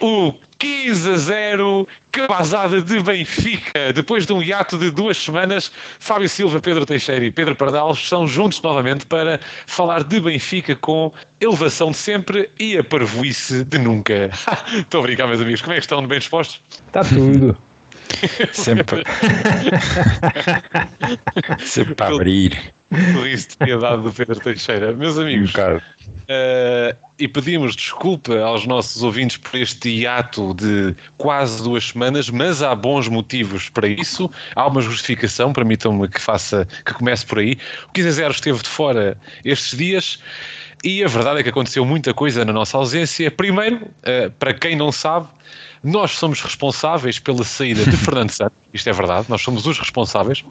o 15 a 0, cabazada de Benfica. Depois de um hiato de duas semanas, Fábio Silva, Pedro Teixeira e Pedro Pardal estão juntos novamente para falar de Benfica com elevação de sempre e a parvoíce de nunca. A brincar, meus amigos. Como é que estão? Bem dispostos? Está tudo. Sempre. Sempre para abrir. De piedade do Pedro Teixeira. Meus amigos, Um uh, e pedimos desculpa aos nossos ouvintes por este hiato de quase duas semanas, mas há bons motivos para isso. Há uma justificação, permitam-me que faça, que comece por aí. O 15 0 esteve de fora estes dias. E a verdade é que aconteceu muita coisa na nossa ausência. Primeiro, uh, para quem não sabe, nós somos responsáveis pela saída de Fernando Santos, isto é verdade, nós somos os responsáveis.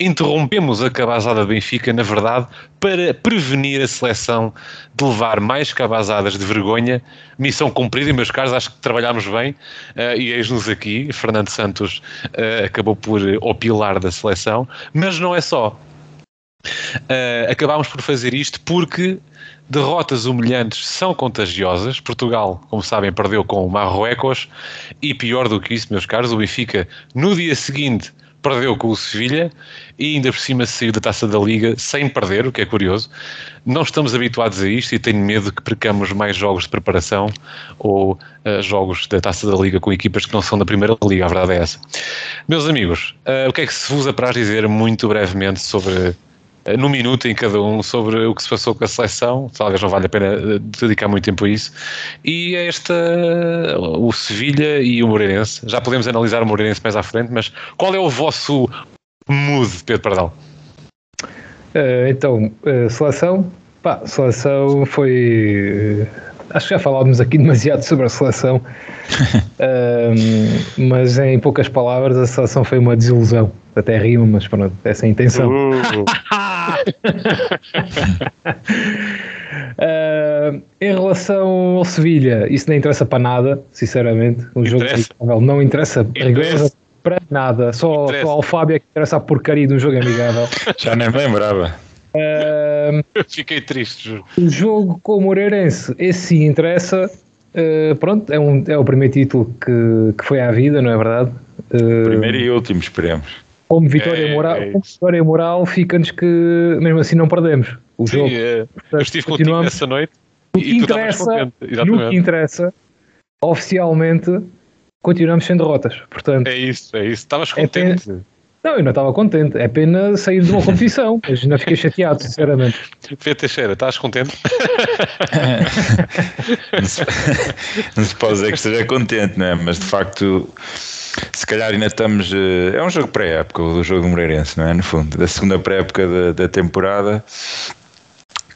Interrompemos a cabazada de Benfica, na verdade, para prevenir a seleção de levar mais cabazadas de vergonha. Missão cumprida, meus caros, acho que trabalhámos bem uh, e eis-nos aqui. Fernando Santos uh, acabou por opilar da seleção, mas não é só. Uh, acabámos por fazer isto porque derrotas humilhantes são contagiosas. Portugal, como sabem, perdeu com o Marrocos e pior do que isso, meus caros, o Benfica no dia seguinte perdeu com o Sevilha e ainda por cima saiu da taça da Liga sem perder, o que é curioso. Não estamos habituados a isto e tenho medo que percamos mais jogos de preparação ou uh, jogos da taça da Liga com equipas que não são da primeira Liga, a verdade é essa. Meus amigos, uh, o que é que se vos apraz dizer muito brevemente sobre eh, no minuto em cada um sobre o que se passou com a seleção, talvez não valha a pena eh, dedicar muito tempo a isso, e a esta, o Sevilha e o Moreirense. Já podemos analisar o Moreirense mais à frente, mas qual é o vosso mood, Pedro Pardal? Uh, então, uh, seleção, pá, seleção foi. Uh, acho que já falávamos aqui demasiado sobre a seleção, mas em poucas palavras, a seleção foi uma desilusão. Até rima, mas pronto, essa é a intenção. Uh, em relação ao Sevilha, isso não interessa para nada, sinceramente. Um jogo amigável não interessa, interessa. para nada. Só, interessa. só ao Fábio é que interessa a porcaria de um jogo amigável. Já nem me lembrava. Uh, Fiquei triste. O jogo com o Moreirense, esse sim interessa. Uh, pronto, é, um, é o primeiro título que, que foi à vida, não é verdade? primeiro e último, esperemos como vitória é, moral, é vitória moral fica-nos que mesmo assim não perdemos o Sim, jogo. É. eu estive contigo essa noite no que, interessa, no que interessa, oficialmente, continuamos sem derrotas. Portanto, é isso, é isso. Estavas é contente. Pena, não, eu não estava contente. É pena sair de uma competição, mas não fiquei chateado, sinceramente. Pedro Teixeira, estás contente? não, se, não se pode dizer que esteja contente, não é? Mas de facto se calhar ainda estamos. Eh, é um jogo pré-época, o jogo do Moreirense, não é? No fundo, da segunda pré-época da, da, temporada,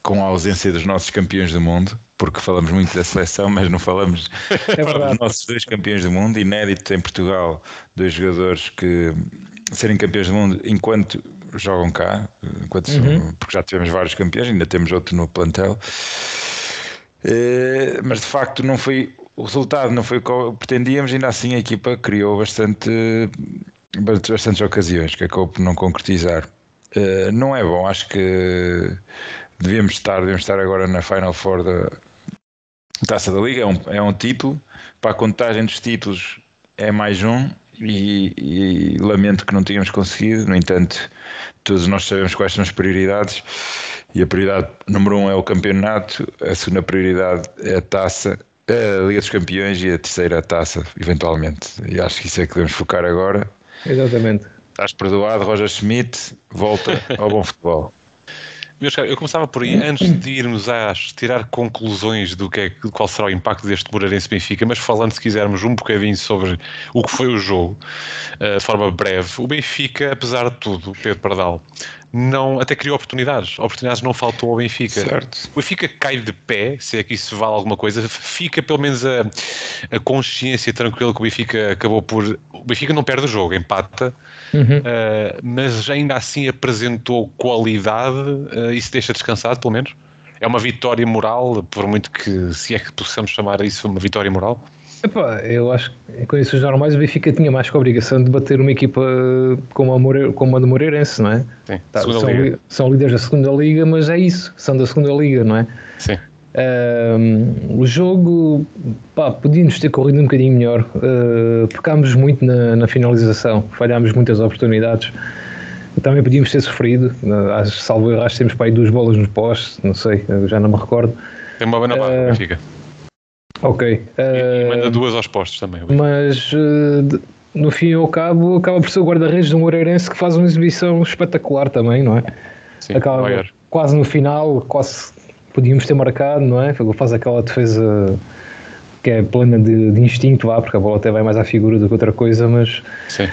com a ausência dos nossos campeões do mundo, porque falamos muito da seleção, mas não falamos é dos nossos dois campeões do mundo, inédito em Portugal, dois jogadores que serem campeões do mundo enquanto jogam cá, enquanto uhum. porque já tivemos vários campeões, ainda temos outro no plantel. Eh, mas de facto não foi o resultado não foi o que pretendíamos, ainda assim a equipa criou bastante, bastantes ocasiões que acabou por não concretizar. Uh, não é bom, acho que devíamos estar, devíamos estar agora na Final Four da Taça da Liga, é um, é um título, para a contagem dos títulos é mais um e, e, lamento que não tínhamos conseguido, no entanto todos nós sabemos quais são as prioridades e a prioridade número um é o campeonato, a segunda prioridade é a taça a Liga dos Campeões e a terceira taça, eventualmente. E acho que isso é que devemos focar agora. Exatamente. Estás perdoado, Roger Schmidt, volta ao bom futebol. Meus caros, eu começava por aí, antes de irmos a tirar conclusões do que é, qual será o impacto deste Moreirense Benfica, mas falando, se quisermos, um bocadinho sobre o que foi o jogo, uh, de forma breve, o Benfica, apesar de tudo, Pedro Pardal, não, até criou oportunidades. Oportunidades não faltou ao Benfica. Certo. O Benfica cai de pé, se é que isso vale alguma coisa, fica pelo menos a, a consciência tranquila que o Benfica acabou por. O Benfica não perde o jogo, empata, uhum. uh, mas ainda assim apresentou qualidade. Uh, isso deixa descansado, pelo menos. É uma vitória moral, por muito que, se é que possamos chamar isso uma vitória moral. Epá, eu acho que em condições normais o Benfica tinha mais que a obrigação de bater uma equipa como a, More, como a de Moreirense, não é? Sim, tá, são, são, líderes da segunda liga, mas é isso, são da segunda liga, não é? Sim. O jogo, pá, podíamos ter corrido um bocadinho melhor. Uh, pecámos muito na, na, finalização, falhámos muitas oportunidades. Também podíamos ter sofrido. Uh, salvo que temos para aí duas bolas nos postos, não sei, já não me recordo. Tem uma boa barra, uh, fica. Ok. E, e, manda duas aos postos também. Mas no fim e ao cabo, acaba por ser o guarda-redes de um Moreirense que faz uma exibição espetacular também, não é? Sim, acaba quase no final, quase podíamos ter marcado, não é? Faz aquela defesa que é plena de, de, instinto, vá, porque a bola até vai mais à figura do que outra coisa, mas. Sim.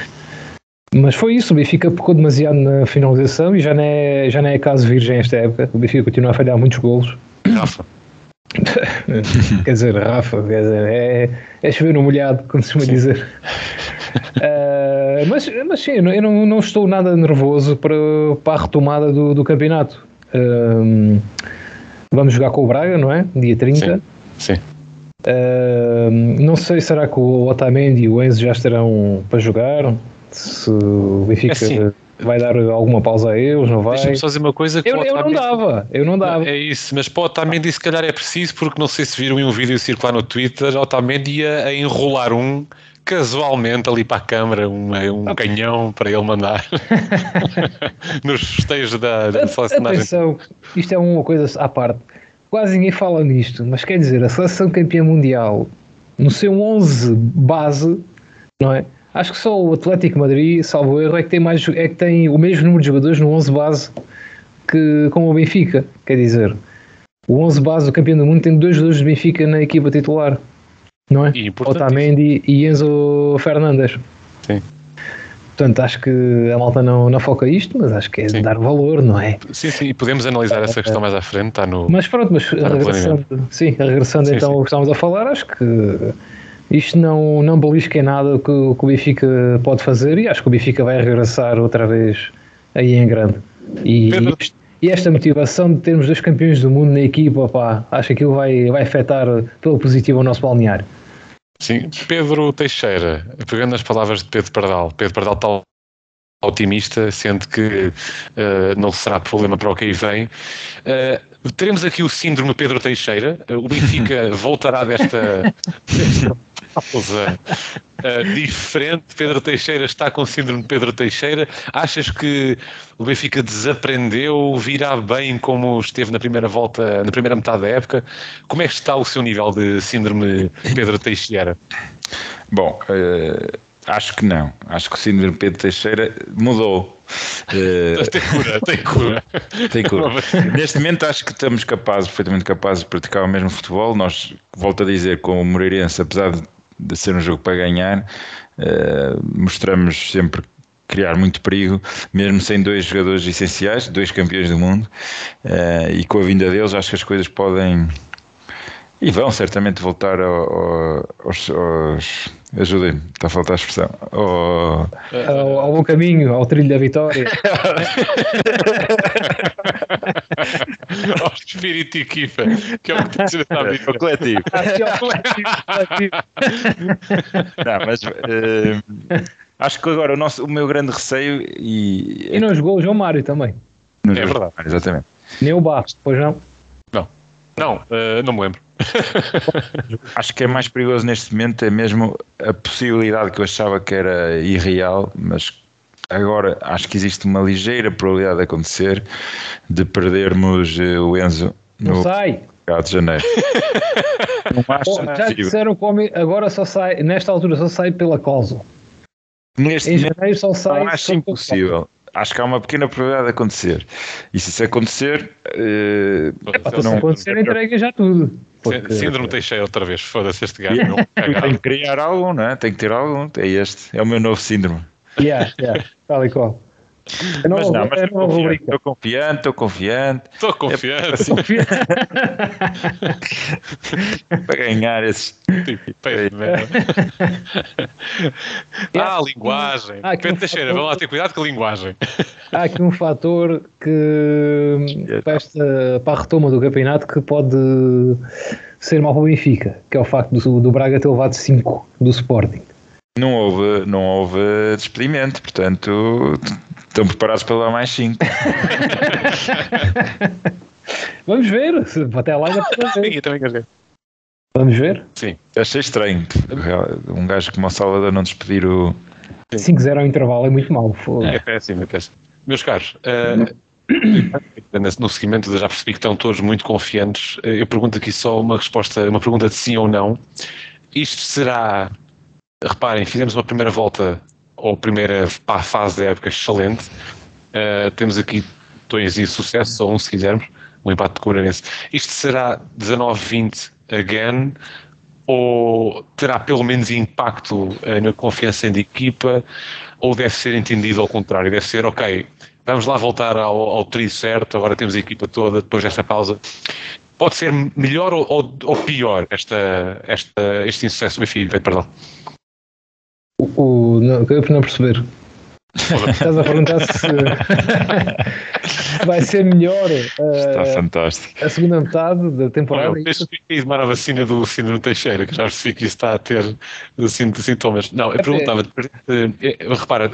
Mas foi isso, o Benfica pecou demasiado na finalização e já não é, já não é caso virgem esta época. O Benfica continua a falhar muitos golos. Rafa. quer dizer, Rafa, quer dizer, é, é chover no molhado, como se costuma dizer. uh, mas, mas sim, eu não, não estou nada nervoso para, para a retomada do, do campeonato. Uh, Vamos jogar com o Braga, não é? Dia 30. Sim. sim. Uh, não sei, será que o Otamendi e o Enzo já estarão para jogar? Se o Benfica é vai dar alguma pausa a eles, não vai? Deixa-me só dizer uma coisa que eu, eu não dava, eu não dava. É isso, mas para o Otamendi se calhar é preciso, porque não sei se viram um vídeo circular no Twitter, o Otamendi ia a enrolar um casualmente ali para a câmara um, um ah. canhão para ele mandar nos festejos da, da seleção Atenção, isto é uma coisa à parte. Quase ninguém fala nisto, mas quer dizer, a seleção campeã mundial no seu 11 base, não é? Acho que só o Atlético Madrid, salvo erro, é que tem, mais, é que tem o mesmo número de jogadores no 11 base que com o Benfica. Quer dizer, o 11 base do campeão do mundo tem dois jogadores do Benfica na equipa titular não é? Otamendi e Enzo Fernandes. Sim. Portanto, acho que a malta não, não foca isto, mas acho que é sim. dar valor, não é? Sim, sim, e podemos analisar essa questão mais à frente, está no. Mas pronto, mas regressando, sim, regressando sim, então ao que estávamos a falar, acho que isto não, não belisca em nada o que, o que o Benfica pode fazer e acho que o Benfica vai regressar outra vez aí em grande. E e esta motivação de termos dois campeões do mundo na equipa, pá, acho que aquilo vai, vai afetar pelo positivo o nosso balneário. Sim, Pedro Teixeira, pegando as palavras de Pedro Pardal, Pedro Pardal está otimista, sendo que uh, não será problema para o que aí vem. Uh, teremos aqui o síndrome Pedro Teixeira, uh, o Benfica voltará desta, desta pausa uh, diferente. Pedro Teixeira está com síndrome de Pedro Teixeira. Achas que o Benfica desaprendeu, virá bem como esteve na primeira volta, na primeira metade da época? Como é que está o seu nível de síndrome Pedro Teixeira? Bom, uh, acho que não. Acho que o síndrome Pedro Teixeira mudou. Uh, tem cura, tem cura. tem cura. Neste momento acho que estamos capazes, perfeitamente capazes de praticar o mesmo futebol. Nós, volto a dizer, com o Moreirense, apesar de de ser um jogo para ganhar, uh, mostramos sempre criar muito perigo, mesmo sem dois jogadores essenciais, dois campeões do mundo, uh, e com a vinda deles acho que as coisas podem e vão certamente voltar ao, ao, aos, aos ajudem-me, está a faltar a expressão ao, ao, ao bom caminho, ao trilho da vitória ao espírito de equipa que é o que tem sido a vida. o coletivo é o coletivo, não, mas uh, acho que agora o, nosso, o meu grande receio e, e não jogou o João Mário também. É verdade, exatamente. Nem o Barros, pois não? não, não, uh, não me lembro. Acho que é mais perigoso neste momento é mesmo a possibilidade que eu achava que era irreal, mas agora acho que existe uma ligeira probabilidade de acontecer de perdermos eh, o Enzo no Não sai. de janeiro. Não acho Já disseram que agora só sai, nesta altura só sai pela cláusula. Neste em janeiro só sai. Não acho impossível acho que há uma pequena probabilidade de acontecer. E se isso acontecer. Uh, é, não, se acontecer, entrega já tudo. Porque... Síndrome Teixeira outra vez, foda-se este gajo. Tem que criar algum, não é? Tem que ter algum. É este, é o meu novo síndrome. Yeah, yeah, tal e qual. É mas não, mas estou confiante, estou confiante, estou confiante. Estou confiante. Assim, para ganhar esses. ah, a linguagem. Ah, Pedro um Teixeira, fator... vamos lá ter cuidado com a linguagem. Há aqui um fator que para, esta, para a retoma do campeonato que pode ser mal para o Benfica, que é o facto do, do Braga ter levado 5 do Sporting. Não houve, não houve despedimento, portanto estão preparados para levar mais 5. Vamos ver. Até lá ainda. Eu também quero ver. Vamos ver. Sim. Achei estranho. Um gajo como o Salvador não despedir o. 5-0 ao intervalo é muito mau. É péssimo, é péssimo. Meus caros, uh, no seguimento já percebi que estão todos muito confiantes. Eu pergunto aqui só uma resposta, uma pergunta de sim ou não. Isto será, reparem, fizemos uma primeira volta ou primeira fase da época excelente. Uh, temos aqui dois e sucesso, só um se quisermos, um empate de Coreirense. Isto será 19-20 again ou terá pelo menos impacto uh, na confiança em equipa ou deve ser entendido ao contrário, deve ser ok, vamos lá voltar ao, ao trio certo, agora temos a equipa toda depois desta pausa. Pode ser melhor ou, ou, ou pior esta, esta, este insucesso do Benfica, perdão? O, o, não, eu não perceber. Estás a perguntar se vai ser melhor Está uh, fantástico. a segunda metade da temporada. Olha, eu fiz tomar a vacina do síndrome Teixeira, que já percebi que isso está a ter sintomas. Não, eu perguntava, é, repara,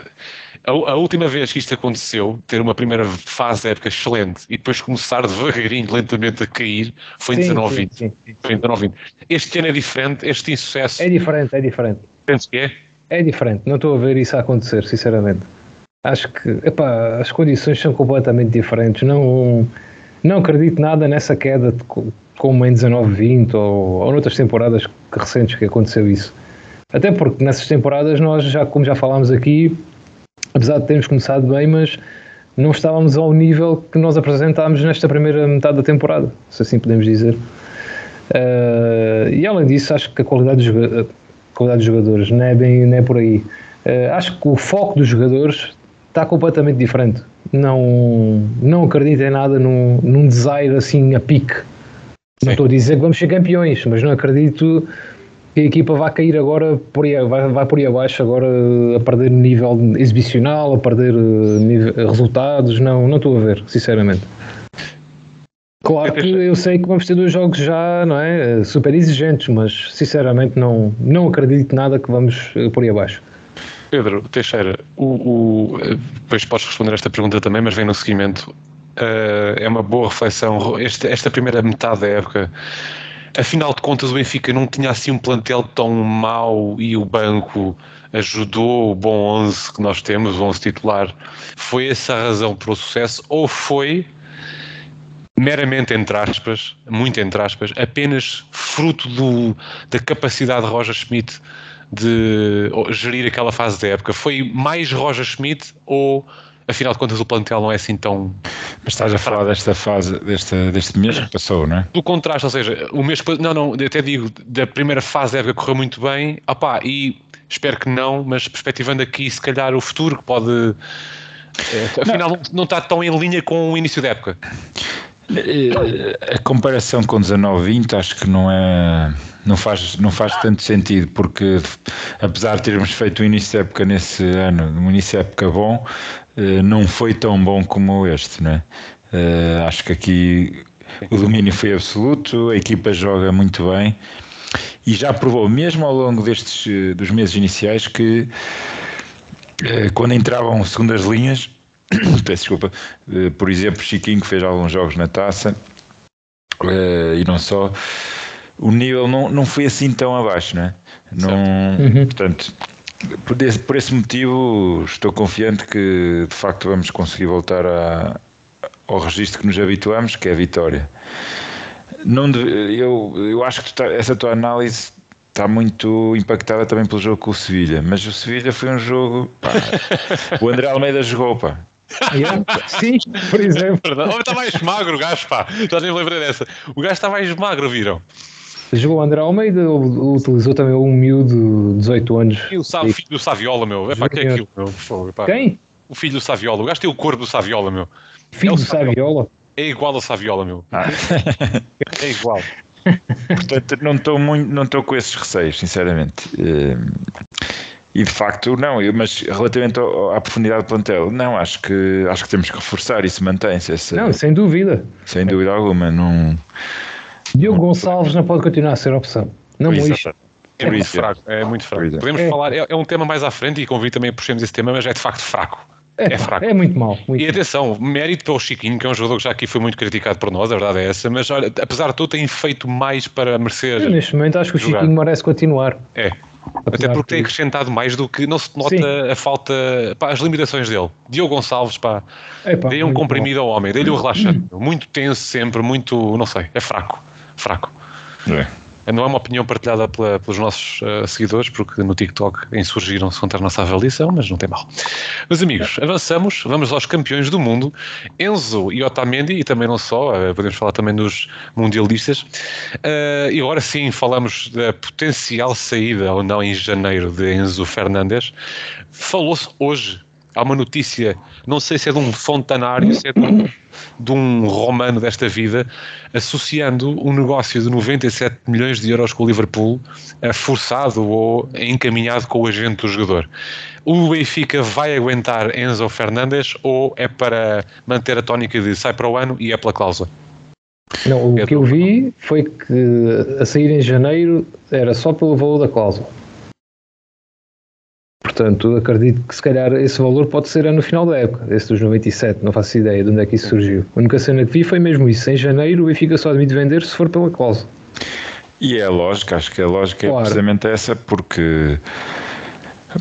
a, a, última vez que isto aconteceu, ter uma primeira fase da época excelente e depois começar devagarinho, lentamente a cair, foi em 19 20. Este ano é diferente, este insucesso. É diferente, é diferente. Penso que é? É diferente, não estou a ver isso a acontecer, sinceramente. Acho que epá, as condições são completamente diferentes. Não, não acredito nada nessa queda de, como em 19-20 ou, ou noutras temporadas recentes que aconteceu isso. Até porque nessas temporadas nós já, como já falámos aqui, apesar de termos começado bem, mas não estávamos ao nível que nós apresentámos nesta primeira metade da temporada, se assim podemos dizer. Uh, e além disso, acho que a qualidade dos, qualidade dos jogadores não é, bem, não é por aí. Uh, acho que o foco dos jogadores está completamente diferente. Não, não acredito em nada num, num desire assim a pique. Sim. Não estou a dizer que vamos ser campeões, mas não acredito que a equipa vá cair agora por aí, vai, vai por aí abaixo agora a perder nível exibicional, a perder eh, nível, resultados, não, não estou a ver, sinceramente. Claro que eu sei que vamos ter dois jogos já, não é, super exigentes, mas sinceramente não, não acredito nada que vamos eh, por aí abaixo. Pedro Teixeira, o, o, depois podes responder esta pergunta também, mas vem no seguimento. Uh, é uma boa reflexão. Este, esta primeira metade da época afinal de contas o Benfica não tinha assim um plantel tão mau e o banco ajudou o bom 11 que nós temos, o 11 titular. Foi essa a razão para o sucesso ou foi meramente entre aspas, muito entre aspas, apenas fruto do, da capacidade de Roger Schmidt de gerir aquela fase da época? Foi mais Roger Schmidt ou afinal de contas o plantel não é assim tão. Mas estás a falar desta fase, deste, deste mês que passou, não é? Do contraste, ou seja, o mês. Não, não, até digo, da primeira fase da época correu muito bem, opá, e espero que não, mas perspectivando aqui, se calhar o futuro que pode. É, afinal, não. não está tão em linha com o início da época. Eh, a comparação com 19-20 acho que não é não faz, não faz tanto sentido, porque apesar de termos feito o início de época nesse ano, um início de época bom, eh, não foi tão bom como este, né? Acho que aqui o domínio foi absoluto, a equipa joga muito bem e já provou, mesmo ao longo destes eh, dos meses iniciais, que quando entravam segundas linhas, peço desculpa, por exemplo, Chiquinho que fez alguns jogos na taça e não só o nível não, não foi assim tão abaixo, não é? Uhum. Portanto, por esse, por esse motivo estou confiante que de facto vamos conseguir voltar a, ao registro que nos habituamos, que é a vitória. Não deve, eu, eu acho que tá, essa tua análise está muito impactada também pelo jogo com o Sevilha, mas o Sevilha foi um jogo. Pá, o André Almeida jogou, pá. Yeah. Sim, por exemplo. Está mais magro o gajo, pá. Já nem lembrei dessa. O gajo está mais magro, viram? Jogou André Almeida, utilizou também um miúdo de 18 anos. E o, Sa o filho do Saviola, meu. É para que é aquilo, meu? Quem? O filho do Saviola. O gajo tem o corpo do Saviola, meu. Filho é do Saviola? É igual ao Saviola, meu. Ah. é igual. Portanto, não estou muito, não estou com esses receios, sinceramente. E de facto, não, mas relativamente à profundidade do plantel, não, acho que, acho que temos que reforçar, isso mantém-se. Não, sem dúvida. Sem dúvida alguma. Não, Diogo Gonçalves não pode continuar a ser opção. Não me É muito fraco, é muito fraco. Podemos é. falar, é, é, um tema mais à frente e convido também a puxemos esse tema, mas é de facto fraco. é, é fraco. É muito mal. Muito e atenção, mérito para o Chiquinho, que é um jogador que já aqui foi muito criticado por nós, a verdade é essa, mas olha, apesar de tudo, tem feito mais para merecer. Eu, neste momento acho que o jogar. Chiquinho merece continuar. É. Até porque tem acrescentado mais do que não se nota Sim. a falta, pá, as limitações dele. Diogo Gonçalves, pá, dê um comprimido bom. ao homem, dê-lhe um relaxante. muito tenso sempre, muito, não sei, é fraco. Fraco. É. Não é uma opinião partilhada pela, pelos nossos uh, seguidores, porque no TikTok insurgiram-se contra a nossa avaliação, mas não tem mal. Meus amigos, avançamos, vamos aos campeões do mundo. Enzo e Otamendi, e também não só, uh, podemos falar também dos mundialistas. Uh, e agora sim falamos da potencial saída ou não em janeiro de Enzo Fernandes. Falou-se hoje há uma notícia, não sei se é de um fontanário, se é de um, de um romano desta vida, associando um negócio de 97 milhões de euros com o Liverpool, forçado ou encaminhado com o agente do jogador. O Benfica vai aguentar Enzo Fernandes ou é para manter a tónica de sai para o ano e é pela cláusula? Não, o é que eu vi foi que a sair em janeiro era só pelo valor da cláusula. Portanto, acredito que se calhar esse valor pode ser no final da época, esse dos 97, não faço ideia de onde é que isso surgiu. A única cena que vi foi mesmo isso. Em janeiro o Benfica só admite vender se for pela cláusula. E é a lógica, acho que a lógica é claro. é precisamente essa, porque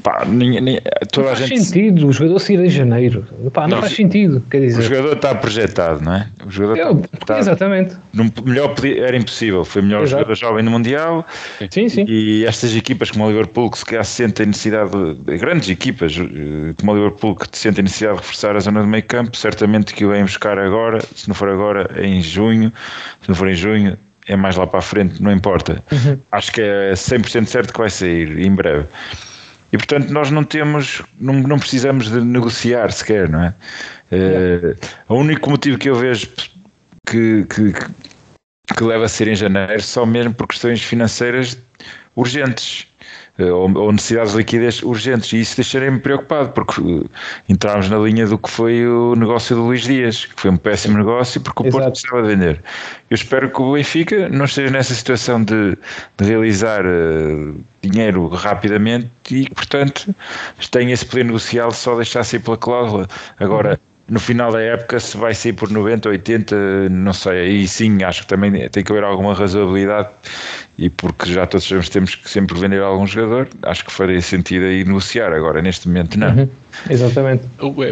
Pá, nem, nem, toda não faz gente... sentido o jogador sair em janeiro. Pá, não, não, faz sentido. Quer dizer... O jogador está projetado, não é? O jogador Eu, está, exatamente. Num, melhor era impossível. Foi o melhor Exato. jogador jovem no Mundial. Sim, sim. E estas equipas como o Liverpool, que se calhar sentem necessidade, de, grandes equipas eh, como o Liverpool, que sentem necessidade de reforçar a zona do meio campo, certamente que o vêm buscar agora. Se não for agora, é em junho. Se não for em junho, é mais lá para a frente, não importa. Uhum. Acho que é 100% certo que vai sair em breve. E portanto nós não temos, não, não precisamos de negociar sequer, não é? Uh, o único motivo que eu vejo que, que, que leva a ser em janeiro só mesmo por questões financeiras urgentes. Eh, ou, necessidades de liquidez urgentes, e isso deixaria-me preocupado, porque eh, entramos na linha do que foi o negócio do Luís Dias, que foi um péssimo negócio, porque o Exato. Porto precisava de vender. Eu espero que o Benfica não esteja nessa situação de, de realizar uh, dinheiro rapidamente e que, portanto, tenha esse poder negocial só deixar sair pela cláusula. Agora. Uhum no final da época, se vai sair por 90, 80, não sei, aí sim acho que também tem que haver alguma razoabilidade e porque já todos sabemos que temos que sempre vender algum jogador, acho que faria sentido aí negociar, agora neste momento não. Uhum, exatamente.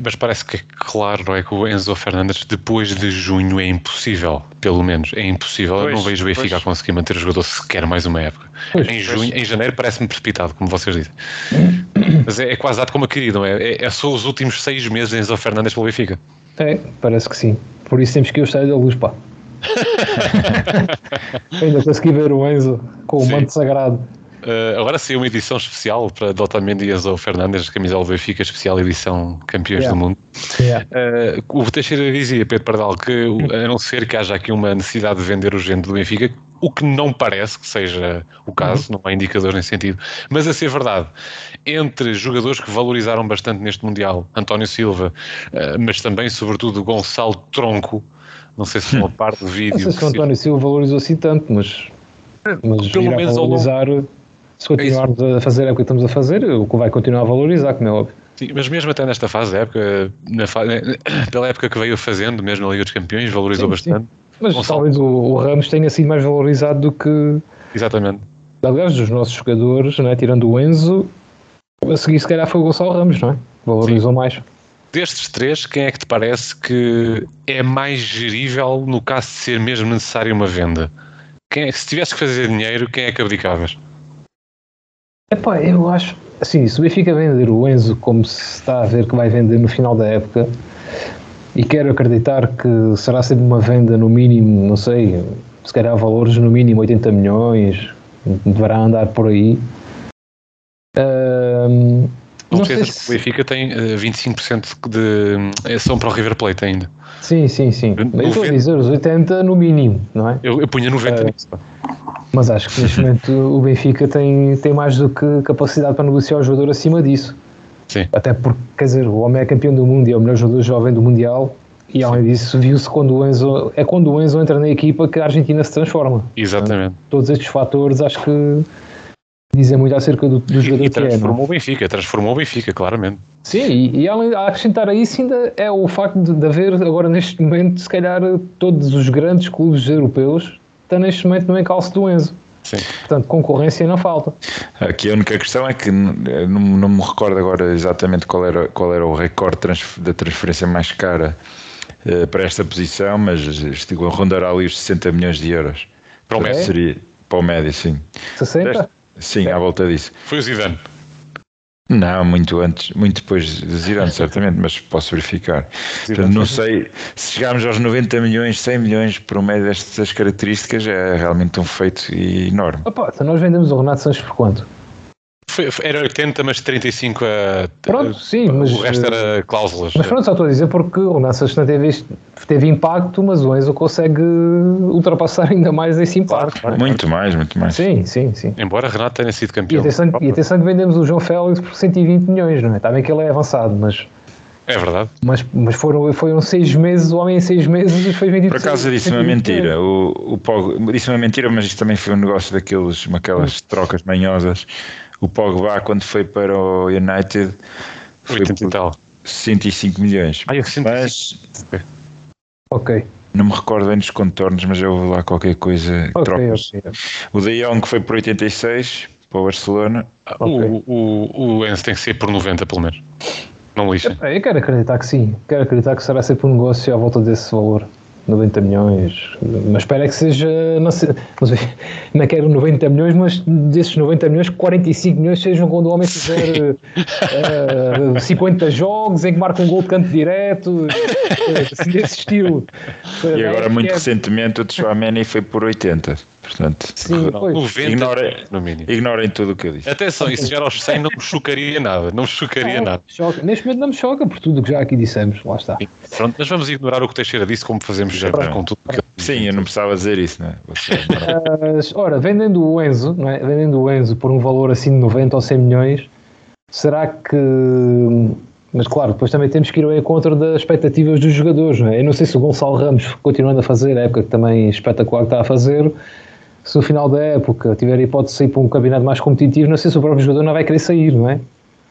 Mas parece que é claro, não é que o Enzo Fernandes depois de junho é impossível, pelo menos, é impossível, pois, eu não vejo o Benfica a conseguir manter o jogador sequer mais uma época. Pois, em junho, pois. em janeiro parece-me precipitado, como vocês dizem. Mas é, é quase dado como querido, não é? é? É só os últimos seis meses de Enzo Fernandes pelo Benfica. É, parece que sim. Por isso temos que ir ao estádio da luz, pá. Ainda consegui ver o Enzo com o sim. manto sagrado. Uh, agora sim, uma edição especial para Dotamendi e Enzo Fernandes, camisola Benfica, especial edição Campeões yeah. do Mundo. Yeah. Uh, o Teixeira dizia, Pedro Pardal, que a não ser que haja aqui uma necessidade de vender urgente do Benfica, o que não parece que seja o caso, uhum. não há indicadores nesse sentido, mas a ser verdade, entre jogadores que valorizaram bastante neste Mundial, António Silva, uh, mas também, sobretudo, Gonçalo Tronco, não sei se uma parte do vídeo. Não sei se o António Silva valorizou assim tanto, mas, mas pelo menos valorizar. Ao longo se continuarmos é a fazer o que estamos a fazer, o que vai continuar a valorizar, como é óbvio. Sim, mas mesmo até nesta fase da época, na pela época que veio fazendo, mesmo na Liga dos Campeões, valorizou sim, bastante. Sim. Mas Gonçalo. talvez o, o, Ramos tenha sido mais valorizado do que. Exatamente. Aliás, dos nossos jogadores, né, tirando o Enzo, a seguir se calhar foi o Gonçalo Ramos, não é? Valorizou sim. mais. Destes três, quem é que te parece que é mais gerível no caso de ser mesmo necessário uma venda? Quem é, se tivesse que fazer dinheiro, quem é que abdicavas? Epá, eu acho, assim, se o Benfica vender o Enzo como se está a ver que vai vender no final da época, e quero acreditar que será sempre uma venda no mínimo, não sei, se calhar valores no mínimo 80 milhões, deverá andar por aí. Uh, não sei se... o Benfica tem 25% eh, de são para o River Plate ainda. Sim, sim, sim. Eu estou a dizer os 80 no mínimo, não é? Eu, eu punha 90 uh, nisso. Mas acho que neste momento o Benfica tem, tem mais do que capacidade para negociar o jogador acima disso. Sim. Até porque, quer dizer, o homem é campeão do mundo e é o melhor jogador jovem do Mundial. E além disso, viu-se quando o Enzo. É quando o Enzo entra na equipa que a Argentina se transforma. Exatamente. Todos estes fatores acho que dizem muito acerca do, do jogador e que é. transformou não? o Benfica, transformou o Benfica, claramente. Sim, e, e além, a acrescentar a isso ainda é o facto de, de haver agora neste momento, se calhar, todos os grandes clubes europeus estão neste momento no encalço do Enzo. Sim. Portanto, concorrência não falta. Aqui a única questão é que não, não me recordo agora exatamente qual era, qual era o recorde trans- da transferência mais cara eh, para esta posição, mas estive a rondar ali os 60 milhões de euros. Para o Messi. Seria, para o médio, sim. 60? Sim, à volta disso. Foi o Zidane. Não, muito antes, muito depois de Zidane, certamente, mas posso verificar. Portanto, não sei, se chegarmos aos 90 milhões, 100 milhões por um médio destas características, é realmente um feito enorme. Opa, então nós vendemos o Renato Sanches por quanto? Foi- foi- era 80, mas 35 a. Pronto, sim, mas. O resto era cláusulas. Mas pronto, só estou a dizer porque o não teve, teve impacto, mas o Enzo consegue ultrapassar ainda mais esse impacto. Muito mais, muito mais. Sim, sim, sim. Embora Renato tenha sido E campeão. atenção, e atenção que vendemos o João Félix por 120 milhões, não é? Está bem que ele é avançado, mas, É verdade. mas, mas foram, foram seis meses, o homem em seis meses e foi vendido Por acaso disse uma 120 milhões. mentira. O, o Pog, disse uma mentira, mas isto também foi um negócio daqueles, aquelas trocas manhosas. O Pogba, quando foi para o United, foi 80 e por tal. 65 milhões. Ah, eu 105. Mas Ok, não me recordo bem dos contornos, mas eu vou lá qualquer coisa. ok, trocas. ok. O De Jong foi por 86 para o Barcelona. O, o, o Enzo tem que ser por 90, pelo menos. Não lixa. Eu quero acreditar que sim, quero acreditar que será sempre um negócio à volta desse valor. 90 milhões, mas espero é que seja, não sei, não, sei, não quero 90 milhões, mas desses 90 milhões, 45 milhões sejam quando o homem fizer eh, 50 jogos em que marca um gol de canto direto, eh, assim, desse estilo. E agora, É, muito é- recentemente, o Tchouameni foi por 80. Portanto, Sim, pois. 90, Ignora- no mínimo. ignorem tudo o que eu disse. Atenção, se chegar aos 100 não me chocaria nada. Não me chocaria Não, nada. choca. Neste momento não me choca por tudo o que já aqui dissemos, lá está. Pronto, mas vamos ignorar o que o Teixeira disse, como fazemos já Pronto. com tudo. o que ele disse. Sim, eu não precisava dizer isso, não é? Você- Mas, ora, vendendo o Enzo, não é? vendendo o Enzo por um valor assim de 90 ou 100 milhões, será que. Mas claro, depois também temos que ir ao encontro das expectativas dos jogadores, não é? Eu não sei se o Gonçalo Ramos, continuando a fazer a época que também espetacular que está a fazer, se no final da época tiver a hipótese de sair para um campeonato mais competitivo, não sei se o próprio jogador não vai querer sair, não é?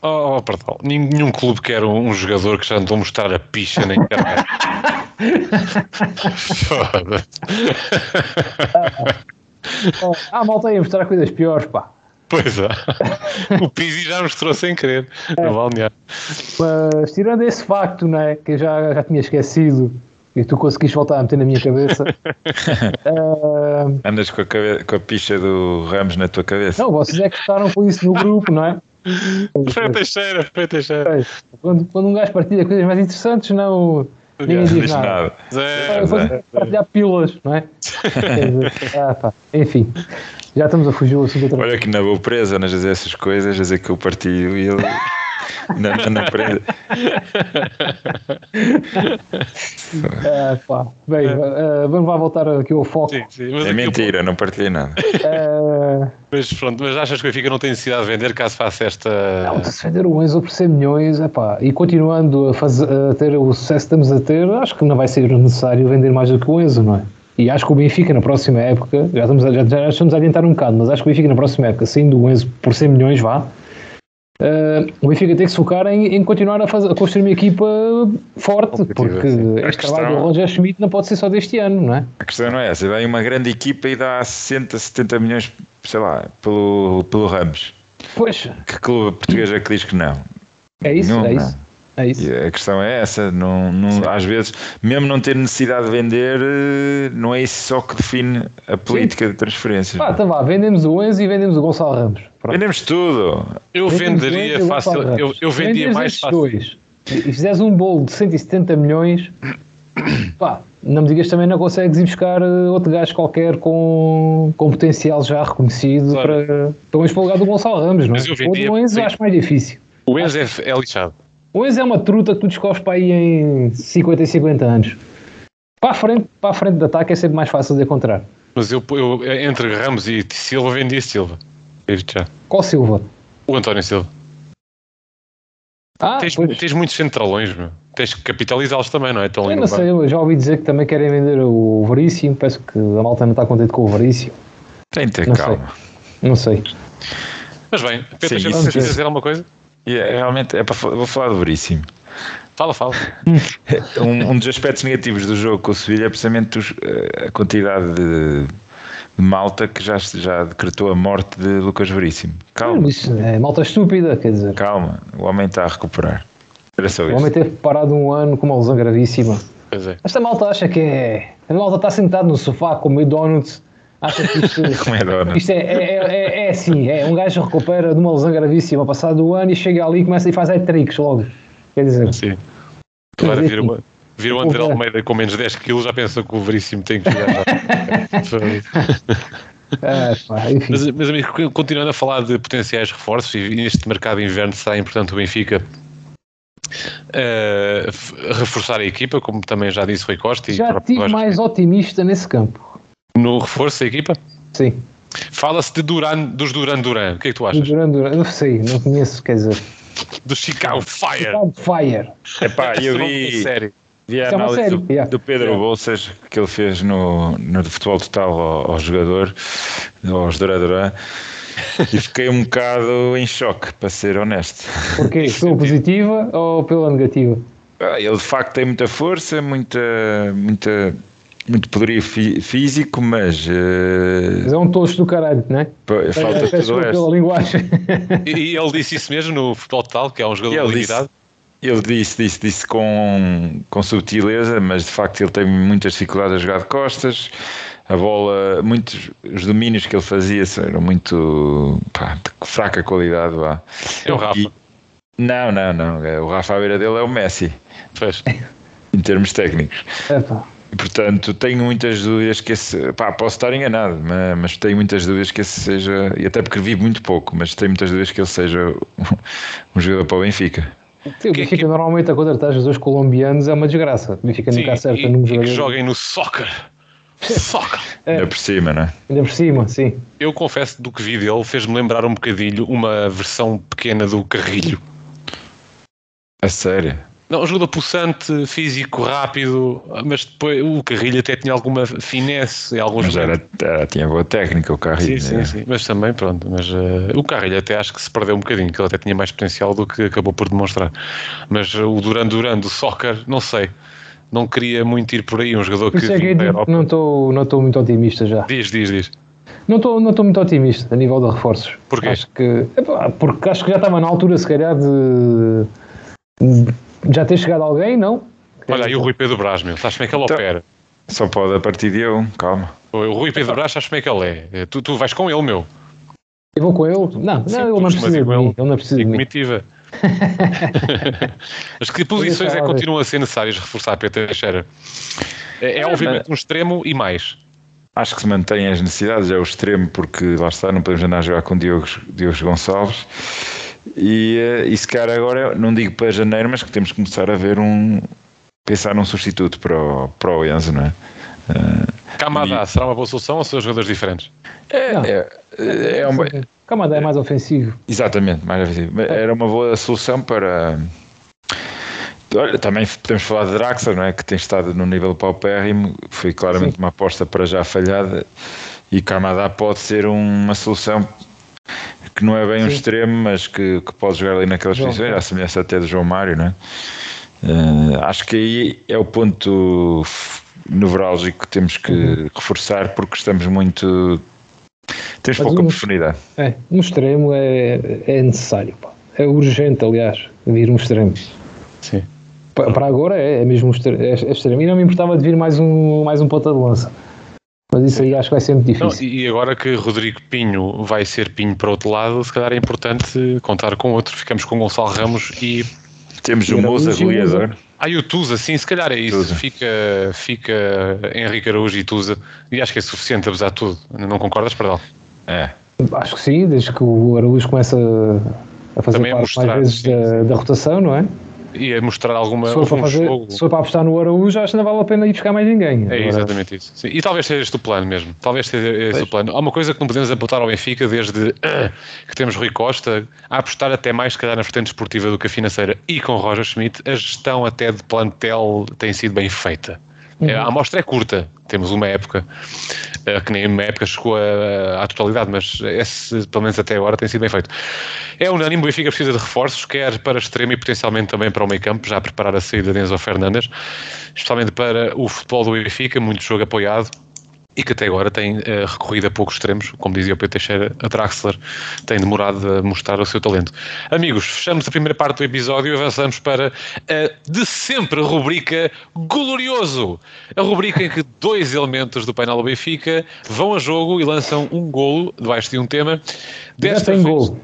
Oh, oh, perdão. Nenhum clube quer um, um jogador que já andou a mostrar a picha na internet. Foda-se. Ah, malta aí a mostrar coisas piores, pá. Pois é. O Pizzi já mostrou sem querer. No balneário. Mas tirando esse facto, não é? Que eu já, já tinha esquecido e tu conseguiste voltar a meter na minha cabeça. ah, Andas com a, cabe- com a picha do Ramos na tua cabeça. Não, vocês é que estaram com isso no grupo, não é? Foi Teixeira, foi Teixeira. Quando, quando um gajo partilha coisas mais interessantes, não. Ninguém Não diz nada. nada. Zé, Zé. partilhar pílulas, não é? Ah, pá, enfim, já estamos a fugir do assunto outra vez. Olha que na boa presa, andas a dizer essas coisas, a dizer que eu partilho e ele. Não, não, não prende. Ah, pá. Bem, ah, vamos lá voltar aqui ao foco. sim, sim. Mas, É mentira, não partilhei nada. Ah, mas pronto, mas achas que o Benfica não tem necessidade de vender caso faça esta. não, se vender o Enzo por 100 milhões, epá, e continuando a, fazer, a ter o sucesso que estamos a ter, acho que não vai ser necessário vender mais do que o Enzo, não é? E acho que o Benfica na próxima época, já estamos, a, já, já estamos a adiantar um bocado, mas acho que o Benfica na próxima época, saindo o Enzo por 100 milhões, vá, ah, o Benfica tem que se focar em, em continuar a, fazer, a construir uma equipa forte, porque sim. este questão- trabalho do Roger Schmidt não pode ser só deste ano, não é? A questão não é essa. Dá uma grande equipa e dá 60, 70 milhões, sei lá, pelo, pelo Ramos. Pois, Que clube português é que diz que não? é isso, Não, é não. isso. É isso. E a questão é essa, não, não, às vezes, mesmo não ter necessidade de vender, eh, não é isso só que define a política de transferências. Pá, então vá, vendemos o Enzo e vendemos o Gonçalo Ramos. Pronto. Vendemos tudo. Eu Vendemos o venderia o fácil. Eu, eu vendia Vendes mais fácil. dois e fizeres um bolo de 170 milhões, pá, não me digas também não consegues ir buscar eh, outro gajo qualquer com, com potencial já reconhecido Claro. para, para o lugar do Gonçalo Ramos, não é? Mas eu O vendia- do Enzo sim. acho mais difícil. O Enzo é, é lixado. O Enzo é uma truta que tu descobres para aí em 50 e 50 anos. Para a frente, para a frente de ataque é sempre mais fácil de encontrar. Mas eu, eu entre Ramos e Silva vendia Silva. Já. Qual Silva? O António Silva. Ah, Tens, pois. tens muitos centralões, meu. Tens que capitalizá-los também, não é? Ali Eu não sei, eu já ouvi dizer que também querem vender o Veríssimo. Penso que a malta não está contente com o Veríssimo. Tem de ter Não calma. Não sei. Mas bem, Pedro, já você dizer alguma coisa? Yeah, é, realmente, é para, vou falar do Veríssimo. Fala, fala. um, um, dos aspectos negativos do jogo com o Sevilha é precisamente os, eh, a quantidade de, de, malta que já, já decretou a morte de Lucas Veríssimo. Calma. Isso é malta estúpida, quer dizer. Calma, o homem está a recuperar. Era só o isso. homem teve parado um ano com uma lesão gravíssima. Pois é. Esta malta acha que é. A malta está sentado no sofá com meio donuts. Acha que isto, isto é, é, é, é, assim: é um gajo recupera de uma lesão gravíssima passado um ano e chega ali e começa e faz tricks logo. Quer dizer, Sim. Agora vira, uma, vira o André Almeida com menos 10 kg, já pensa que o Veríssimo tem que jogar. É, mas, mas amigo, continuando a falar de potenciais reforços e neste mercado inverno será importante o Benfica uh, reforçar a equipa, como também já disse Rui Costa. Já estive mais otimista nesse campo. No reforço da equipa? Sim. Fala-se de Duran, dos Duran Duran. O que é que tu achas? Duran Duran, não sei, não conheço, quer dizer do Chicago Fire. Chicago Fire. Epá, eu vi, vi a é análise do, yeah. do, Pedro yeah. Bolsas que ele fez no, no Futebol Total ao, ao jogador, aos Duran e fiquei um bocado em choque, para ser honesto. Porquê? Pela positiva ou pela negativa? Ah, ele de facto tem muita força, muita, muita muito poderio físico, mas. Uh... Mas é um tosto do caralho, não é? Falta é, tudo pela linguagem. E, e, ele disse isso mesmo no futebol total, que é um jogador de habilidade? Ele disse, disse, disse com, com subtileza, mas de facto ele tem muitas dificuldades a jogar de costas. A bola, muitos os domínios que ele fazia eram muito pá, de fraca qualidade. Vá. É o Rafa. E, não, não, não. É, o Rafa à beira dele é o Messi. Fez. Em termos técnicos. Epa. E, portanto, tenho muitas dúvidas que esse. Pá, posso estar enganado, mas, mas, tenho muitas dúvidas que esse seja. E até porque vi muito pouco, mas tenho muitas dúvidas que ele seja um jogador para o Benfica. Sim, o Benfica que, normalmente a contratar jogadores colombianos é uma desgraça. O Benfica nunca acerta e, num jogador. que joguem no soccer. Soccer. É. Ainda por cima, não é? Ainda por cima, sim. Eu confesso do que vi dele fez-me lembrar um bocadinho uma versão pequena do Carrilho. A sério? Não, um jogador pulsante, físico, rápido, mas depois o Carrilho até tinha alguma finesse em alguns mas era, era, tinha boa técnica o Carrilho. Sim, sim, é. sim. Mas também, pronto, mas uh, o Carrilho até acho que se perdeu um bocadinho, que ele até tinha mais potencial do que acabou por demonstrar. Mas uh, o Duran Duran do soccer, não sei. Não queria muito ir por aí, um jogador que. É que não estou não muito otimista já. Diz, diz, diz. Não estou não muito otimista a nível de reforços. Porquê? Acho que, porque acho que já estava na altura, se calhar, de já ter chegado alguém, não? Olha aí o Rui Pedro Brás, meu, sabes como é que ele então, opera? Só pode a partir de eu, calma. O Rui Pedro Brás, sabes como é que ele é? é? Tu, tu vais com ele, meu. Eu vou com ele? Não, Sim, não ele não precisa de mim. Ele não precisa de mim. Comitiva. Mas que posições é que continuam a ser necessárias reforçar Peter Teixeira? É, é obviamente um extremo e mais. Acho que se mantém as necessidades, é o extremo, porque lá está, não podemos andar a jogar com Diogo, Diogo Gonçalves. E, eh, e se calhar agora, não digo para janeiro, mas que temos que começar a ver um. pensar num substituto para o, para o Enzo, não é? Uh, Kamada e... será uma boa solução ou são jogadores diferentes? É, é, é, é uma... Kamada é mais ofensivo. Exatamente, mais ofensivo. É. Era uma boa solução para. Olha, também podemos falar de Draxler, não é? que tem estado no nível paupérrimo, foi claramente Sim. uma aposta para já falhada e Kamada pode ser uma solução que não é bem Sim. um extremo, mas que, que pode jogar ali naquelas João, posições, à semelhança até do João Mário, não é? Uh, acho que aí é o ponto nevrálgico que temos que uhum. reforçar porque estamos muito. Temos mas pouca um, profundidade. É, um extremo é, é necessário, pá. é urgente, aliás, vir um extremo. Sim. Para agora é, é mesmo um extremo, é, é extremo. E não me importava de vir mais um, mais um ponta de lança. Mas isso aí acho que vai ser muito difícil. Não, e agora que Rodrigo Pinho vai ser Pinho para outro lado, se calhar é importante contar com outro. Ficamos com Gonçalo Ramos e. Temos o Moza goleador. Ah, e o Tusa, sim, se calhar é isso. Tusa. Fica, fica Henrique Araújo e Tusa. E acho que é suficiente, apesar de tudo. Não concordas, Pardal? É. Acho que sim, desde que o Araújo começa a fazer Também parte mais vezes da, da rotação, não é? E a mostrar alguma se for, para fazer, jogo. se for para apostar no Araújo, acho que não vale a pena ir buscar mais ninguém. É Agora. exatamente isso. Sim. E talvez seja este o plano mesmo. Talvez seja este pois. o plano. Há uma coisa que não podemos apontar ao Benfica desde que temos Rui Costa a apostar até mais, se calhar, na vertente esportiva do que a financeira e com Roger Schmidt, a gestão até de plantel tem sido bem feita. Uhum. A amostra é curta, temos uma época, que nem uma época chegou à totalidade, mas esse, pelo menos até agora, tem sido bem feito. É unânime, o Benfica precisa de reforços, quer para extremo e potencialmente também para o meio campo, já a preparar a saída de Enzo Fernandes, especialmente para o futebol do Benfica, muito jogo apoiado, e que até agora tem uh, recorrido a poucos extremos, como dizia o Pedro Teixeira, a Draxler tem demorado a mostrar o seu talento. Amigos, fechamos a primeira parte do episódio e avançamos para a de sempre rubrica Glorioso, a rubrica em que dois elementos do painel do Benfica vão a jogo e lançam um golo debaixo de um tema. Desta vez... golo.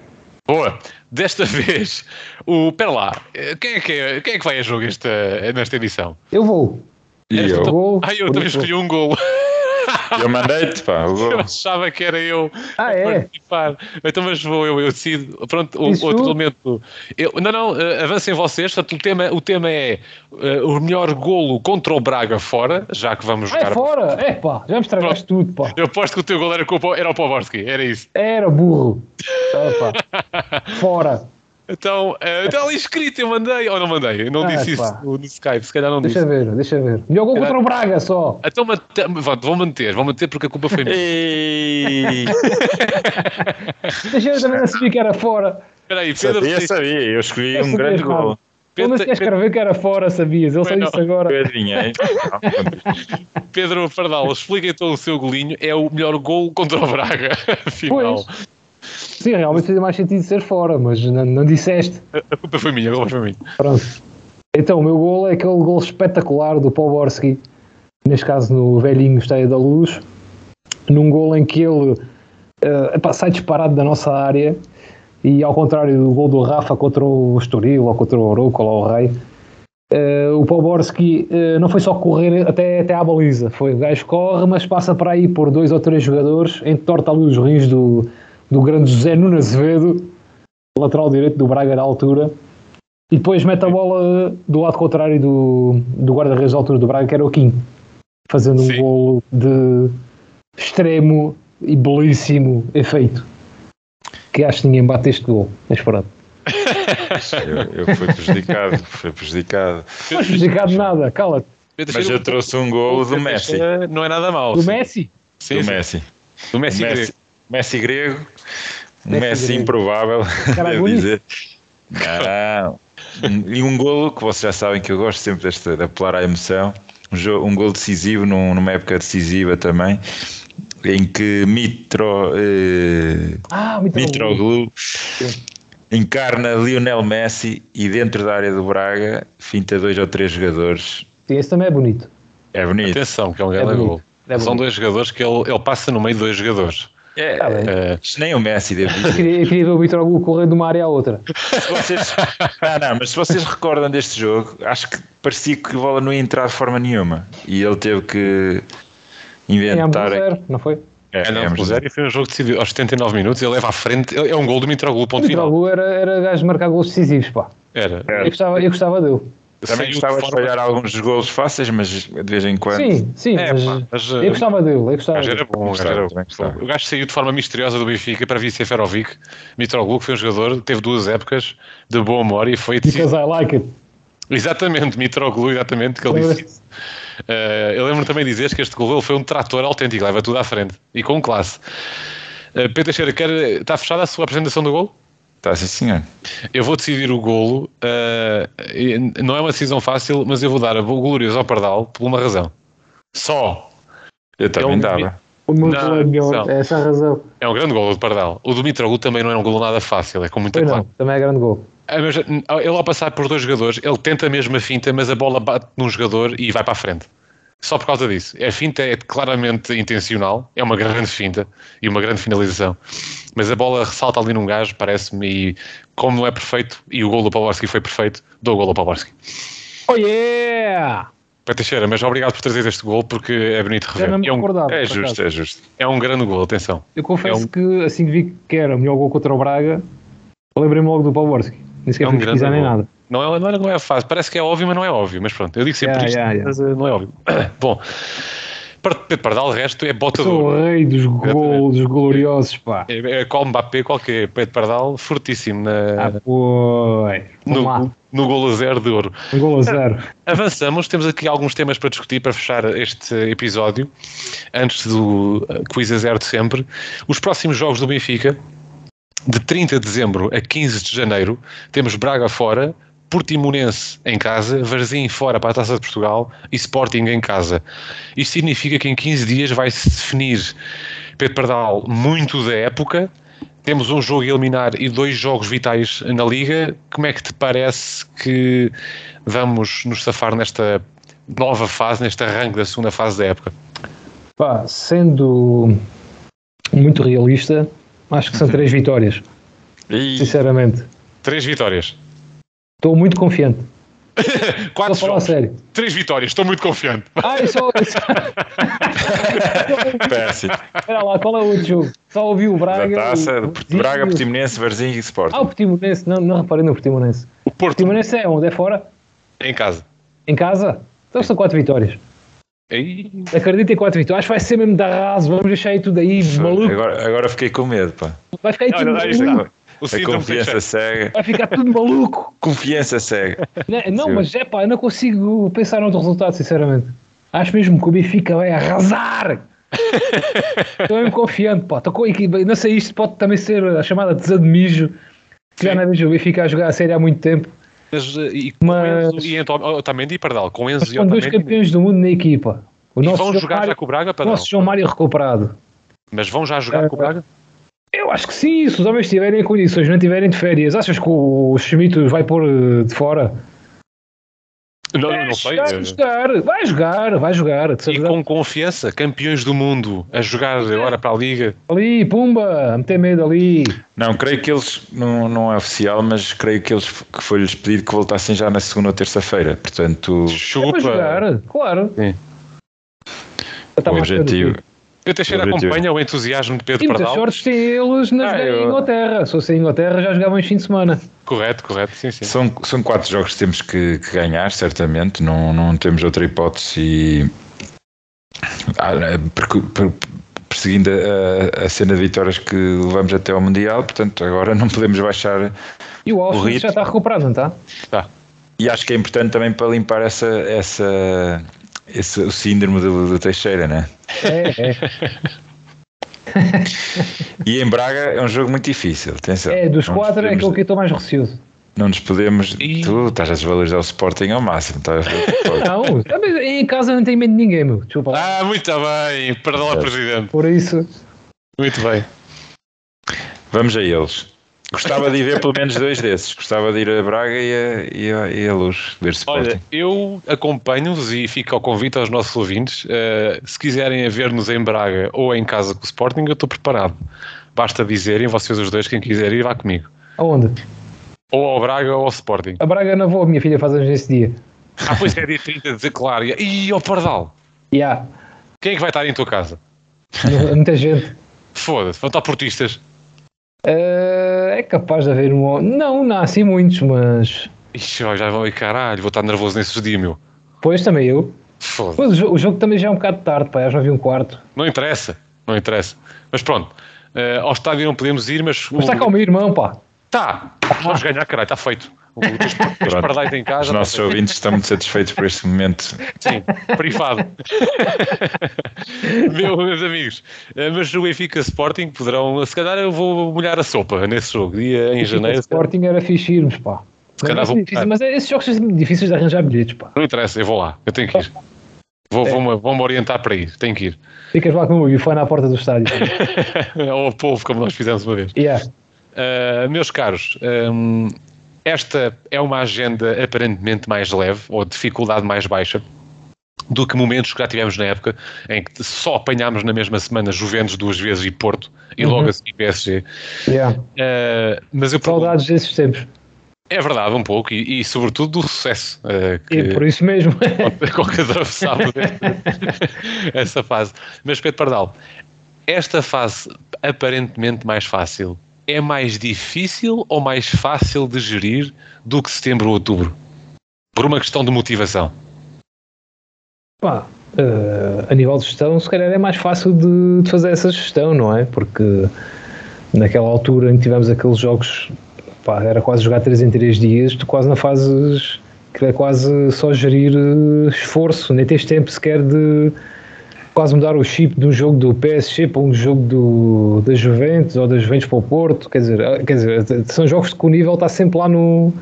Boa. Desta vez, o. Pera lá, quem é que, é, quem é que vai a jogo esta, nesta edição? Eu vou. E eu? Vou. Ah, eu também escolhi um golo. Eu mandei-te, pá. Eu achava que era eu ah, é? participar. Então, mas vou eu, eu decido. Pronto, o, outro elemento. Eu, não, não, uh, avancem vocês. Portanto, o tema, o tema é uh, o melhor golo contra o Braga fora, já que vamos jogar. É fora, é pá, já me estragaste tudo, pá. Eu aposto que o teu golo era, era o Poborski, era isso. Era burro. Ah, fora. Então, uh, está ali escrito, eu mandei, ou não mandei, eu não ah, disse pá. isso no, no, Skype, se calhar não deixa disse. Deixa ver, deixa ver. Melhor gol contra o Braga só. Então, vou manter, vou manter porque a culpa foi minha. deixa eu também sabia que era fora. Espera aí, Pedro. Sabia, sabia, eu escolhi eu um grande gol. Pedro, Quando se escrever que era fora, sabias? Ele só disse agora. Pedro Pardal, explica então o seu golinho. É o melhor gol contra o Braga, afinal. Pois. Sim, realmente fazia mais sentido ser fora, mas não, não disseste. A culpa foi minha, a culpa foi minha. Pronto. Então, o meu gol é aquele gol espetacular do Paul Borski, neste caso no velhinho Estádio da Luz, num gol em que ele uh, epá, sai disparado da nossa área e ao contrário do gol do Rafa contra o Estoril ou contra o Oroco ou o Rei, uh, o Paul Borski uh, não foi só correr até, até à baliza, foi o gajo corre, mas passa para aí por dois ou três jogadores, entorta ali os rins do, do grande José Nuno Azevedo, lateral direito do Braga na altura, e depois mete a bola do lado contrário do, do guarda-redes da altura do Braga, que era o Kim, fazendo Sim. um gol de extremo e belíssimo efeito. Que acho que ninguém bate este gol, mas pronto. eu, eu fui prejudicado, fui prejudicado. Não prejudicado nada, cala-te. Mas eu trouxe um gol do Messi. Não é nada mal. Do Messi? Sim, do Messi. Do Messi. Messi. Messi grego, um Messi, Messi improvável, devo dizer. Não. e um golo que vocês já sabem que eu gosto sempre deste, de apelar à emoção. Um, jogo, um golo decisivo num, numa época decisiva também, em que Mitro, eh, ah, Mitroglou encarna Lionel Messi e dentro da área do Braga finta dois ou três jogadores. Sim, esse também é bonito. É bonito. Atenção, que é um grande é gol. É São dois jogadores que ele, ele passa no meio de dois jogadores. É, tá é, nem o Messi deve dizer. Eu queria, eu queria ver o Vitor Hugo correr de uma área à outra. Se vocês, ah, não, mas se vocês recordam deste jogo, acho que parecia que a bola não ia entrar de forma nenhuma. E ele teve que inventar. É, não foi? É, é não, zero, e foi um jogo decidido aos 79 minutos. Ele leva à frente. É um gol do Mitroglou, ponto o Mitroglou final. era, era gajo de marcar gols decisivos, pá. Era. Eu, gostava, eu gostava dele. Também gostava de falhar alguns dos golos fáceis, mas de vez em quando. Sim, sim, é, mas, pá, mas, eu gostava dele. Eu gostava era bom, era bom. O gajo saiu de forma misteriosa do Benfica para vir ser Ferovic. Mitroglou, que foi um jogador, teve duas épocas de boa memória e foi. Because I like it. Exatamente, Mitroglou, exatamente, que ele disse. Uh, eu lembro também de dizer que este gol foi um trator autêntico, leva tudo à frente e com classe. Uh, Pedro Teixeira, quer, está fechada a sua apresentação do gol? Está sim, senhor. Eu vou decidir o golo. Uh, não é uma decisão fácil, mas eu vou dar a glorioso ao Pardal por uma razão. Só. Eu também é um, dava. O meu não, é essa a razão. É um grande golo do Pardal. O do Mitroglou também não é um golo nada fácil, é com muita classe. Também é grande golo. É, ele ao passar por dois jogadores, ele tenta a mesma finta, mas a bola bate num jogador e vai para a frente. Só por causa disso. A finta é claramente intencional, é uma grande finta e uma grande finalização. Mas a bola ressalta ali num gajo, parece-me, e como não é perfeito, e o gol do Pawarski foi perfeito, dou o gol ao Pawarski. Oh yeah! Teixeira, mas obrigado por trazer este gol porque é bonito rever. É, um, é justo, é justo. É um grande gol, atenção. Eu confesso é um... que assim que vi que era o melhor gol contra o Braga, lembrei-me logo do Pawarski. Nem sequer é um pesquisar nem nada. Não é, não, é, não é fácil. Parece que é óbvio, mas não é óbvio. Mas pronto, eu digo sempre yeah, isto, yeah, yeah. mas uh, não é óbvio. Bom, Pedro Pardal, o resto é bota Sou o rei dos gols, gloriosos, pá. É, é qual Mbappé, qualquer Pedro Pardal, fortíssimo na, Ah, pois. Vamos lá. no, no golo a zero de ouro. Um gol a zero. Avançamos, temos aqui alguns temas para discutir para fechar este episódio, antes do uh, quiz a zero de sempre. Os próximos jogos do Benfica, de 30 de dezembro a 15 de janeiro, temos Braga fora, Portimonense em casa, Varzim fora para a Taça de Portugal e Sporting em casa. Isto significa que em 15 dias vai-se definir, Pedro Pardal, muito da época. Temos um jogo a eliminar e dois jogos vitais na Liga. Como é que te parece que vamos nos safar nesta nova fase, neste arranque da segunda fase da época? Pá, sendo muito realista, acho que são três vitórias, E sinceramente. Três vitórias. Estou muito confiante. Estou Quatro a jogos. sério. Três vitórias. Estou muito confiante. Ah, só. péssimo. Espera lá, qual é o outro jogo? Só ouvi o Da Braga. taça, o- Braga, Portimonense, Varzim e Sport. Ah, o Portimonense. Não, não reparei no Portimonense. O Porto Portimonense é onde? É fora? em casa. Em casa? Então são quatro vitórias. Ei, Acredito em quatro vitórias. Acho que vai ser mesmo da raso. Vamos deixar aí tudo aí, maluco. Agora, agora fiquei com medo, pá. Vai ficar aí tudo Olha, aí está. maluco. O A confiança cega. Vai ficar tudo maluco. Confiança cega. Não, não, mas é pá, eu não consigo pensar noutro resultado, sinceramente. Acho mesmo que o Benfica vai arrasar. Estou mesmo confiante, pá. Estou com a equipa. Não sei, isto pode também ser a chamada desamijo. Que já não vejo o Benfica a jogar a série há muito tempo. Mas, uh, e com Mas- Enzo e Otamendi e Pardal. Com Enzo Mas e são dois campeões do mundo na equipa. O E nosso vão jogar Mário, já com o Braga, o Pardal? nosso João Mário recuperado. Mas vão já jogar É, com o Braga? Eu acho que sim, se os homens tiverem condições, não estiverem de férias. Achas que o Schmidt vai pôr eh, de fora? Não, É, não sei. Vai uh, jogar, vai jogar, vai jogar. E com confiança, campeões do mundo a jogar agora para a Liga. Ali, pumba, a meter medo ali. Não, creio que eles, não, não é oficial, mas creio que eles que foi-lhes pedido que voltassem já na segunda ou terça-feira. Portanto, É Chupa. jogar, claro. Sim. O objetivo. Eu Teixeira acompanha o entusiasmo de Pedro muitas Pardal. sortes têm eles na Ah, eu- em Inglaterra. Se fosse em Inglaterra já jogavam em fim de semana. Correto, correto, sim, sim. São, são quatro jogos que temos que, que ganhar, certamente. Não, não temos outra hipótese. E, ah, per- perseguindo a, a cena de vitórias que levamos até ao Mundial, portanto, agora não podemos baixar. E o Alves já está recuperado, não está? Tá. E acho que é importante também para limpar essa, essa, esse, o síndrome do, do Teixeira, né? É, é. E em Braga é um jogo muito difícil. Atenção. É, dos Não quatro é aquele que eu estou mais receoso. Não nos podemos. E- Tu estás a desvalorizar o Sporting ao máximo. Estás a... Não, também em casa não tenho medo de ninguém, meu. Desculpa. Ah, muito bem. Pardal a presidente. Por isso, Muito bem. Vamos a eles. Gostava de ir ver pelo menos dois desses. Gostava de ir a Braga e a, e a, e a Luz ver Sporting. Olha, eu acompanho-vos e fico ao convite aos nossos ouvintes. eh, se quiserem ver-nos em Braga ou em casa com o Sporting, eu estou preparado. Basta dizerem, vocês os dois, quem quiser ir, vá comigo. aonde? Ou ao Braga ou ao Sporting. A Braga não vou, a minha filha faz anos nesse dia. Ah, pois é, dia 30 de claro. E ao Pardal? Ya, Quem é que vai estar em tua casa? yeah. muita gente. Foda-se, vão estar portistas. Eh, é capaz de haver um. Não, não há assim muitos, mas. Ixi, ó, já vão aí, caralho, vou estar nervoso nesses dias, meu. Pois também eu. Foda-se. Pois, o, jogo, o jogo também já é um bocado tarde, pá, já não vi um quarto. Não interessa, não interessa. Mas pronto, eh, ao estádio não podemos ir, mas. Mas está cá o meu irmão, pá. Tá, vamos ganhar, caralho, está feito. O- Os os pardais em casa. Os tá nossos feito. ouvintes estão muito satisfeitos por este momento. Sim, privado. Meu, meus amigos, eh, mas o Benfica Sporting poderão. Se calhar eu vou molhar a sopa nesse jogo, dia em O janeiro. Sporting era fixe irmos, pá. Mas, calhar é vou- difícil, mas é- esses jogos são difíceis de arranjar bilhetes, pá. Não interessa, eu vou lá, eu tenho que ir. Vou, É. vou-me, vou-me orientar para ir, tenho que ir. Ficas lá com o Wi-Fi na porta do estádio. Ao povo, como nós fizemos uma vez. yeah. Uh, meus caros, um, esta é uma agenda aparentemente mais leve ou de dificuldade mais baixa do que momentos que já tivemos na época em que só apanhámos na mesma semana Juventus duas vezes e Porto e Uhum. logo assim PSG. Yeah. Uh, mas eu Saudades desses tempos. é verdade, um pouco, e, e sobretudo do sucesso uh, E que por isso mesmo. qualquer atravessado essa fase. Mas Pedro Pardal, esta fase aparentemente mais fácil é mais difícil ou mais fácil de gerir do que setembro ou outubro? Por uma questão de motivação. Pá, eh, a nível de gestão, se calhar é mais fácil de, de, fazer essa gestão, não é? Porque naquela altura em que tivemos aqueles jogos, pá, era quase jogar 3 em 3 dias, tu quase não fazes, que é quase só gerir eh, esforço, nem tens tempo sequer de quase mudar o chip de um jogo do PSG para um jogo do, da Juventus ou da Juventus para o Porto, quer dizer, eh, quer dizer, são jogos que o nível está sempre lá no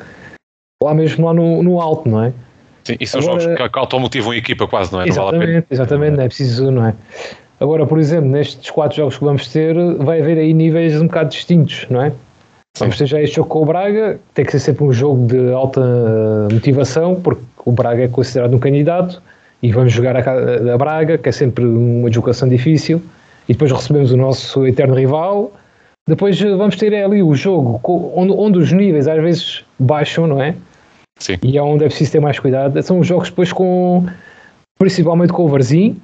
lá mesmo lá no, no alto, não é? Sim, e são Agora, jogos que automotivam a equipa quase, não é? Exatamente, não exatamente, não é preciso, não é? Agora, por exemplo, nestes quatro jogos que vamos ter, vai haver aí níveis um bocado distintos, não é? Sim. Vamos ter já este jogo com o Braga, tem que ser sempre um jogo de alta motivação, porque o Braga é considerado um candidato, e vamos jogar a, a Braga, que é sempre uma deslocação difícil, e depois recebemos o nosso eterno rival. Depois vamos ter ali o jogo onde, onde os níveis às vezes baixam, não é? Sim. E é onde é preciso ter mais cuidado. São os jogos depois com, principalmente com o Varzim,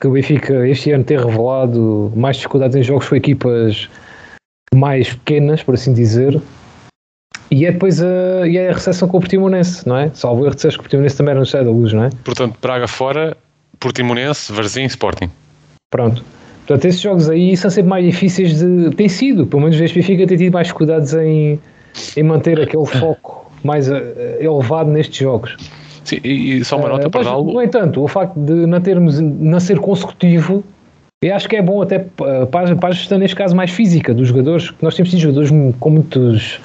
que o Benfica este ano tem revelado mais dificuldades em jogos com equipas mais pequenas, por assim dizer. E é depois a, e é a recepção com o Portimonense, não é? Salvo erro, disseste que o Portimonense também era no Sai da Luz, não é? Portanto, Braga fora, Portimonense, Varzim Sporting. Pronto. Portanto, esses jogos aí são sempre mais difíceis de. Tem sido, pelo menos o Benfica tem tido mais cuidados em, em manter aquele foco mais uh, elevado nestes jogos. Sim, e só uma nota uh, para algo. No entanto, o facto de não termos não ser consecutivo, eu acho que é bom até para, para a gestão, neste caso, mais física dos jogadores, nós temos tido jogadores com muitos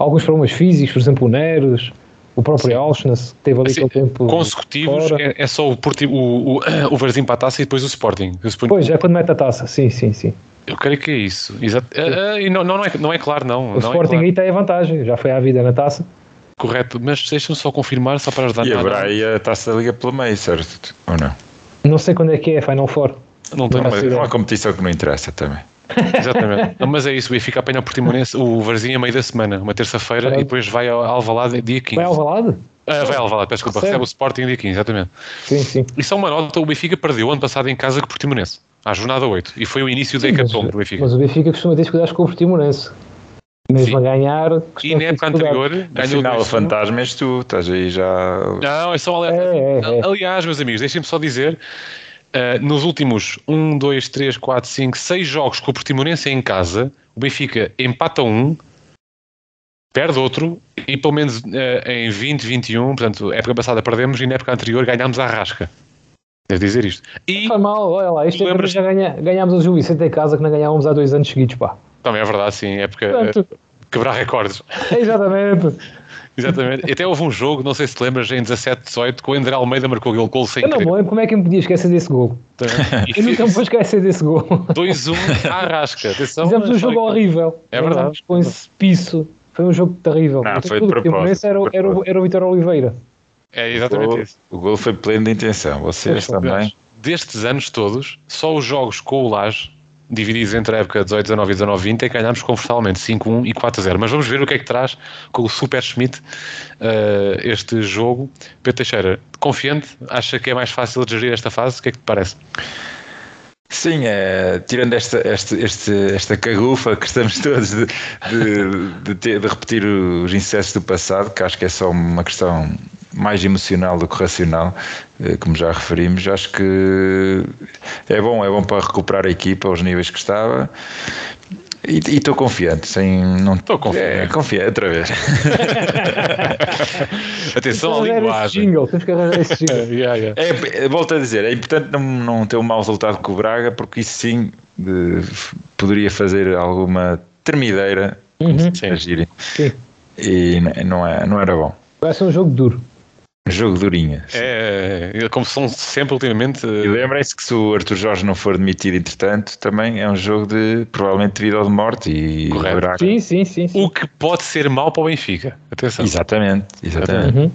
alguns problemas físicos, por exemplo, o Neres, o próprio Alsnas, que teve ali assim, aquele tempo. Consecutivos é, é, só o, o, o, o Varzim para a taça e depois o Sporting. Pois, é quando mete a taça, sim, sim, sim. Eu creio que é isso. Exato. Uh, uh, e não, não, é, não é claro, não. O não é Sporting é claro. aí tem a vantagem, já foi à vida na taça. Correto, mas deixa-me só confirmar, só para ajudar E agora aí a taça da Liga pelo meio, certo? Ou não? Não sei quando é que é, Final Four. Não, não, não é uma competição que não interessa também. Exatamente. Não, mas é isso, o Benfica apanha o Portimonense, o Varzinho a meio da semana, uma terça-feira, e depois vai ao Alvalade dia 15. Vai ao Alvalade? Ah, vai ao Alvalade, peço desculpa, recebe o Sporting dia 15, exatamente. Sim, sim. E só uma nota, o Benfica perdeu ano passado em casa com o Portimonense, à jornada 8, e foi o início da hecatombe do Benfica. Mas o Benfica costuma ter cuidados com o Portimonense. Mesmo Sim. a ganhar. E na época anterior, Afinal, o fantasma és tu, estás aí já. Não, é só. É, é, é. Aliás, meus amigos, deixem-me só dizer Uh, nos últimos 1, 2, 3, 4, 5, 6 jogos com o Portimonense em casa, o Benfica empata um, perde outro e pelo menos uh, em 20, 21, portanto, época passada perdemos e na época anterior ganhámos a rasca. Devo dizer isto. E Foi mal, olha lá, isto é já ganha, ganhámos o Vicente em casa que não ganhávamos há dois anos seguidos, pá. Também é verdade, sim, época Portanto, quebrar recordes. Exatamente. Exatamente. E até houve um jogo, não sei se te lembras, em 17, 18, que o André Almeida marcou aquele gol sem Eu não me lembro como é que me podia esquecer desse gol. Então, eu nunca me vou esquecer desse gol. 2-1 à rasca. Atenção, Fizemos um jogo horrível. É verdade. Com esse piso. Foi um jogo terrível. Não, foi de propósito. Era, era, era, era o Vitor Oliveira. É exatamente o gol, isso. O gol foi pleno de intenção. Vocês também. Destes anos todos, só os jogos com o Laje divididos entre a época 18, 19 e 19, 20, é ganhámos confortavelmente 5-1 e 4-0. Mas vamos ver o que é que traz com o Super Schmidt uh, este jogo. Pedro Teixeira, confiante? Acha que é mais fácil de gerir esta fase? O que é que te parece? Sim, é, tirando esta, esta, este, esta cagufa que estamos todos de, de, de, ter, de repetir os incessos do passado, que acho que é só uma questão mais emocional do que racional, como já referimos. Acho que é bom, é bom para recuperar a equipa aos níveis que estava. E estou confiante, sem não estou confiante. É, confiante outra vez. Atenção à linguagem. Jingle, temos que arranjar esse jingle. yeah, yeah. É, volto a dizer, é importante não, não ter um mau resultado com o Braga, porque isso sim de, poderia fazer alguma termideira uhum. Sim. E não, é, não era bom. Vai ser um jogo duro. Jogo durinho. É, é, como são sempre ultimamente. E lembrem-se que se o Arthur Jorge não for demitido, entretanto, também é um jogo de provavelmente de vida ou de morte. E Correto. Sim, sim, sim, sim, O que pode ser mau para o Benfica. Atenção. Exatamente, exatamente. Uhum.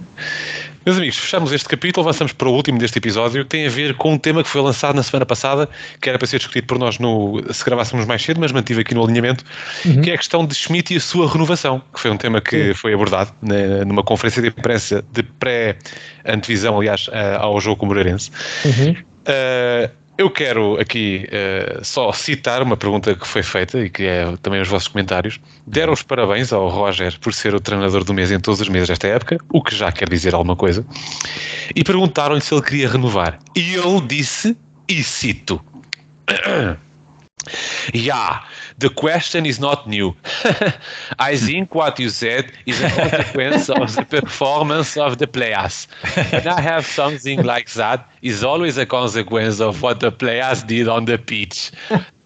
Meus amigos, fechamos este capítulo, avançamos para o último deste episódio, que tem a ver com um tema que foi lançado na semana passada, que era para ser discutido por nós no, se gravássemos mais cedo, mas mantive aqui no alinhamento, uhum. que é a questão de Schmidt e a sua renovação, que foi um tema que foi abordado numa conferência de imprensa de pré-antevisão, aliás, ao jogo com o Moreirense. Uhum. Uh, eu quero aqui uh, só citar uma pergunta que foi feita e que é também os vossos comentários. Deram os parabéns ao Roger por ser o treinador do mês em todos os meses desta época, o que já quer dizer alguma coisa, e perguntaram-lhe se ele queria renovar. E ele disse, e cito. Yeah, the question is not new. I think what you said is a consequence of the performance of the players. And I have something like that is always a consequence of what the players did on the pitch.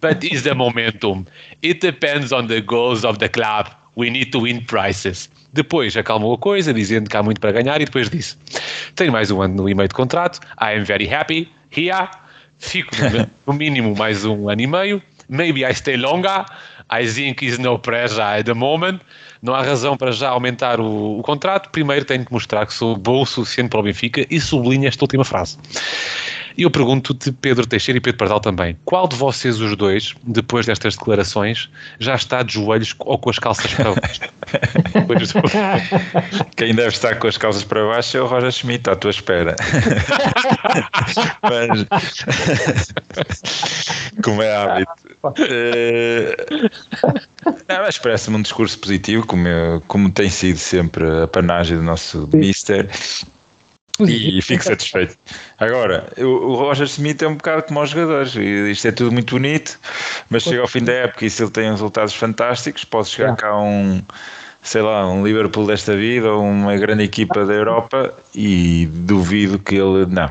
But it's the momentum. It depends on the goals of the club. We need to win prizes. Depois acalmou a coisa, dizendo que há muito para ganhar, e depois disse: Tenho mais um ano no e-mail de contrato. I am very happy here. Fico no mínimo mais um ano e meio. Maybe I stay longer. I think is no pressure at the moment. Não há razão para já aumentar o, o contrato. Primeiro tenho que mostrar que sou bom o suficiente para o Benfica e sublinha esta última frase. E eu pergunto-te, Pedro Teixeira e Pedro Pardal também, qual de vocês os dois, depois destas declarações, já está de joelhos ou com as calças para baixo? Quem deve estar com as calças para baixo é o Roger Schmidt, à tua espera. Mas, como é hábito. Uh, não, mas parece-me um discurso positivo, como, como tem sido sempre a panagem do nosso Mister e fico satisfeito. Agora, o, Roger Smith é um bocado como os jogadores, isto é tudo muito bonito, mas chega ao fim da época e se ele tem resultados fantásticos, pode chegar cá um, sei lá, um Liverpool desta vida ou uma grande equipa da Europa e duvido que ele, não,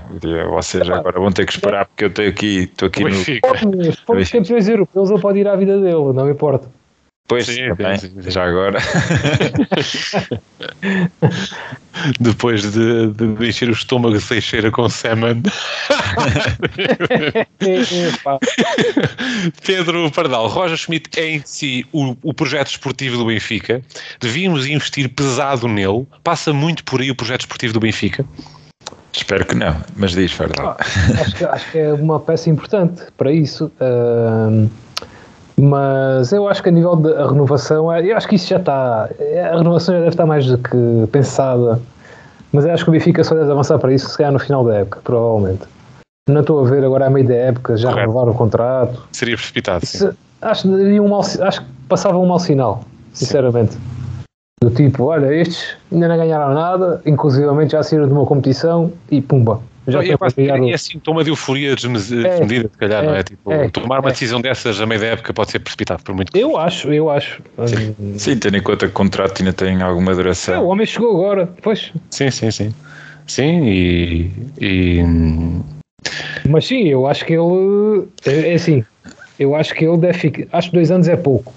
vocês agora vão ter que esperar porque eu estou aqui, estou aqui no... Pode, pode campeões europeus ele pode ir à vida dele, não importa. Pois, sim, também, sim, sim. já agora. Depois de, de encher o estômago de Seixeira com Seman. Pedro Pardal, Roger Schmidt é em si o, o projeto esportivo do Benfica. Devíamos investir pesado nele. Passa muito por aí o projeto esportivo do Benfica. Espero que não, mas diz, Pardal. Ah, acho, acho, que é uma peça importante para isso. Uh mas eu acho que a nível da renovação, eu acho que isso já está. A renovação já deve estar mais do que pensada. Mas eu acho que o Benfica só deve avançar para isso se calhar no final da época, provavelmente. Não estou a ver agora a meio da época já Correto. renovar o contrato. Seria precipitado. Isso, acho, um mal, acho que passava um mau sinal, sinceramente. Sim. Do tipo, olha, estes ainda não ganharam nada, inclusivamente já saíram de uma competição e pumba, já é, é, é sintoma de euforia desmedida, é, se calhar, é, não é? Tipo, é, tomar uma é. decisão dessas a meio da época pode ser precipitado por muito. Eu acho, eu acho. Sim, hum. sim tendo em conta que o contrato ainda tem alguma duração. É, o homem chegou agora, pois. Sim, sim, sim. Sim, e, e. Mas sim, eu acho que ele. É, assim, eu acho que ele deve ficar. Acho que dois anos é pouco.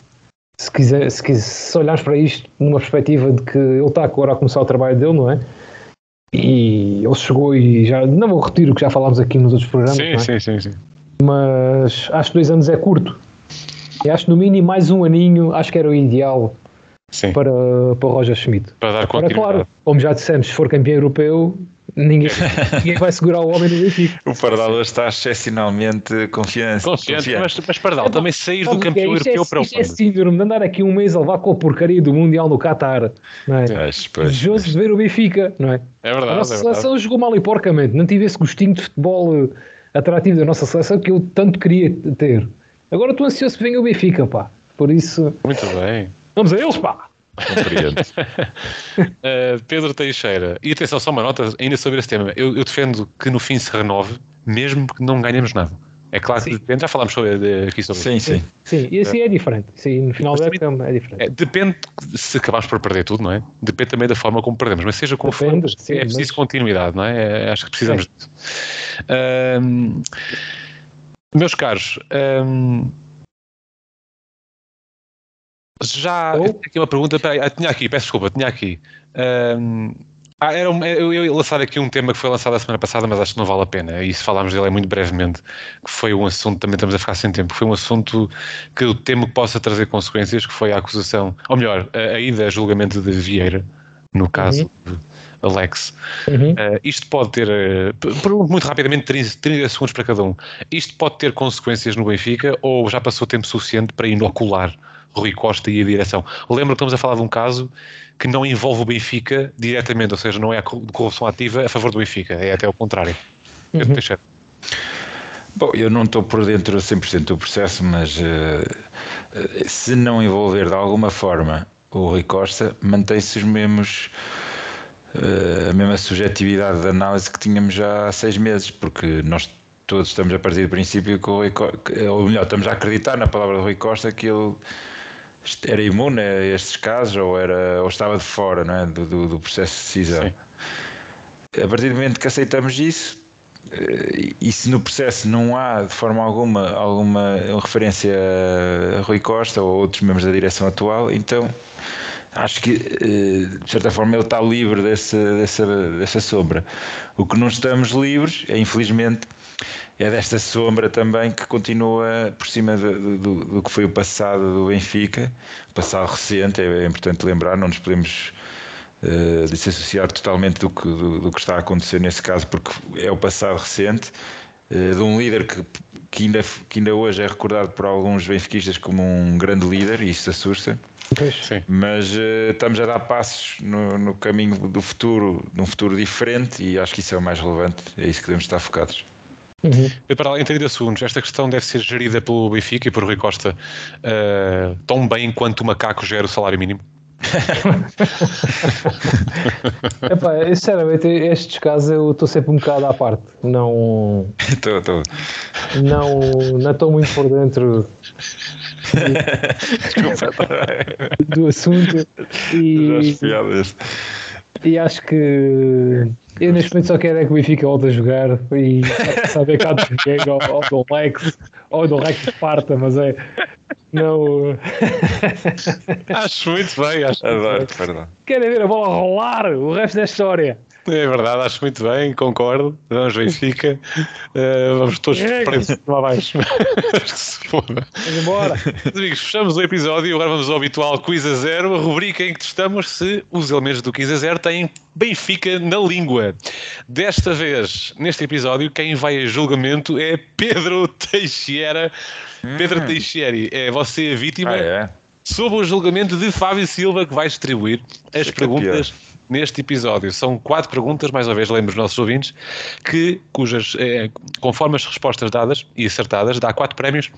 Se, quiser, se, quiser, se olharmos para isto numa perspectiva de que ele está agora a começar o trabalho dele, não é? E ele chegou e já. Não vou repetir o que já falámos aqui nos outros programas. Sim, é? sim, sim, sim. Mas acho que dois anos é curto. E acho que no mínimo mais um aninho, acho que era o ideal sim. para, para o Roger Schmidt. Para dar continuidade. Agora, claro, como já dissemos, se for campeão europeu, ninguém, ninguém vai segurar o homem no Benfica. O Pardal está excepcionalmente confiante. Confiante, mas, mas Pardal, é, também sair do campeão é, europeu é, para o Isto é síndrome de andar aqui um mês a levar com a porcaria do Mundial no Qatar. Não é? Desejoso de ver o Benfica, não é? É verdade. A nossa é seleção verdade. jogou mal e porcamente, não tive esse gostinho de futebol eh, atrativo da nossa seleção que eu tanto queria ter. Agora estou ansioso que venha o Benfica, pá. Por isso. Muito bem. Vamos a eles, pá. Compreendo. uh, Pedro Teixeira, e atenção, só uma nota ainda sobre esse tema. Eu, eu, defendo que no fim se renove, mesmo que não ganhemos nada. É claro que depende, já falámos sobre, de, aqui sobre sim, sim. Sim, e assim é diferente. Sim, no final da época é diferente. É, depende se acabamos por perder tudo, não é? Depende também da forma como perdemos, mas seja como depende, for, sim, é preciso mas... continuidade, não é? é? Acho que precisamos disso. Um, meus caros, um, já. Oh. Aqui uma pergunta. Peraí, tinha aqui, peço desculpa, tinha aqui. Um, ah, era um, eu ia lançar aqui um tema que foi lançado a semana passada, mas acho que não vale a pena. E se falarmos dele é muito brevemente, que foi um assunto, também estamos a ficar sem tempo, foi um assunto que eu temo que possa trazer consequências, que foi a acusação, ou melhor, a, a ida a julgamento de Vieira, no caso uhum. de Alex. Uhum. Uh, isto pode ter, uh, muito rapidamente, 30, 30 segundos para cada um. Isto pode ter consequências no Benfica ou já passou tempo suficiente para inocular Rui Costa e a direção. Lembro que estamos a falar de um caso que não envolve o Benfica diretamente, ou seja, não é a corrupção ativa a favor do Benfica, é até o contrário. Uhum. Bom, eu não estou por dentro 100% do processo, mas uh, se não envolver de alguma forma o Rui Costa, mantém-se os mesmos a mesma subjetividade de análise que tínhamos já há seis meses, porque nós todos estamos a partir do princípio que o Rui Costa, ou melhor, estamos a acreditar na palavra do Rui Costa que ele era imune a estes casos ou, era, ou estava de fora não é? do, do, do processo de decisão. Sim. A partir do momento que aceitamos isso, eh, e se no processo não há de forma alguma alguma referência a Rui Costa ou outros membros da direção atual, então acho que eh, de certa forma ele está livre dessa, dessa, dessa sombra. O que não estamos livres é infelizmente é desta sombra também que continua por cima do, do, do que foi o passado do Benfica, passado recente, é, é importante lembrar, não nos podemos uh, desassociar totalmente do que, do, do, que está a acontecer nesse caso, porque é o passado recente, uh, de um líder que, que, ainda, que ainda hoje é recordado por alguns benfiquistas como um grande líder, e isso assusta. Mas uh, estamos a dar passos no, no caminho do futuro, num futuro diferente, e acho que isso é o mais relevante, é isso que devemos estar focados. Uhum. Para em 30 segundos, esta questão deve ser gerida pelo Benfica e por Rui Costa uh, tão bem quanto o macaco gera o salário mínimo? Epá, sinceramente, estes casos eu estou sempre um bocado à parte. Não. Estou, estou. Não, não estou muito por dentro do assunto. E, e acho que eu neste momento só quero é que o Benfica volte a jogar e saber cá de joguei ou, ou do Lex ou do Rex Esparta, mas é. Não. acho muito bem, acho. Adoro, perdão. Querem ver a bola rolar o resto da história. É verdade, acho muito bem, concordo. Vamos Benfica. Uh, vamos todos é. presos lá abaixo. acho que se foda. Vamos embora. Amigos, fechamos o episódio e agora vamos ao habitual Quiz a Zero, a rubrica em que testamos se os elementos do Quiz a Zero têm Benfica na língua. Desta vez, neste episódio, quem vai a julgamento é Pedro Teixeira. Hum. Pedro Teixeira, é você a vítima. Ah, é? Sob o julgamento de Fábio Silva, que vai distribuir as perguntas neste episódio. São quatro perguntas, mais uma vez lembro os nossos ouvintes, que, cujas, é, conforme as respostas dadas e acertadas, dá quatro prémios.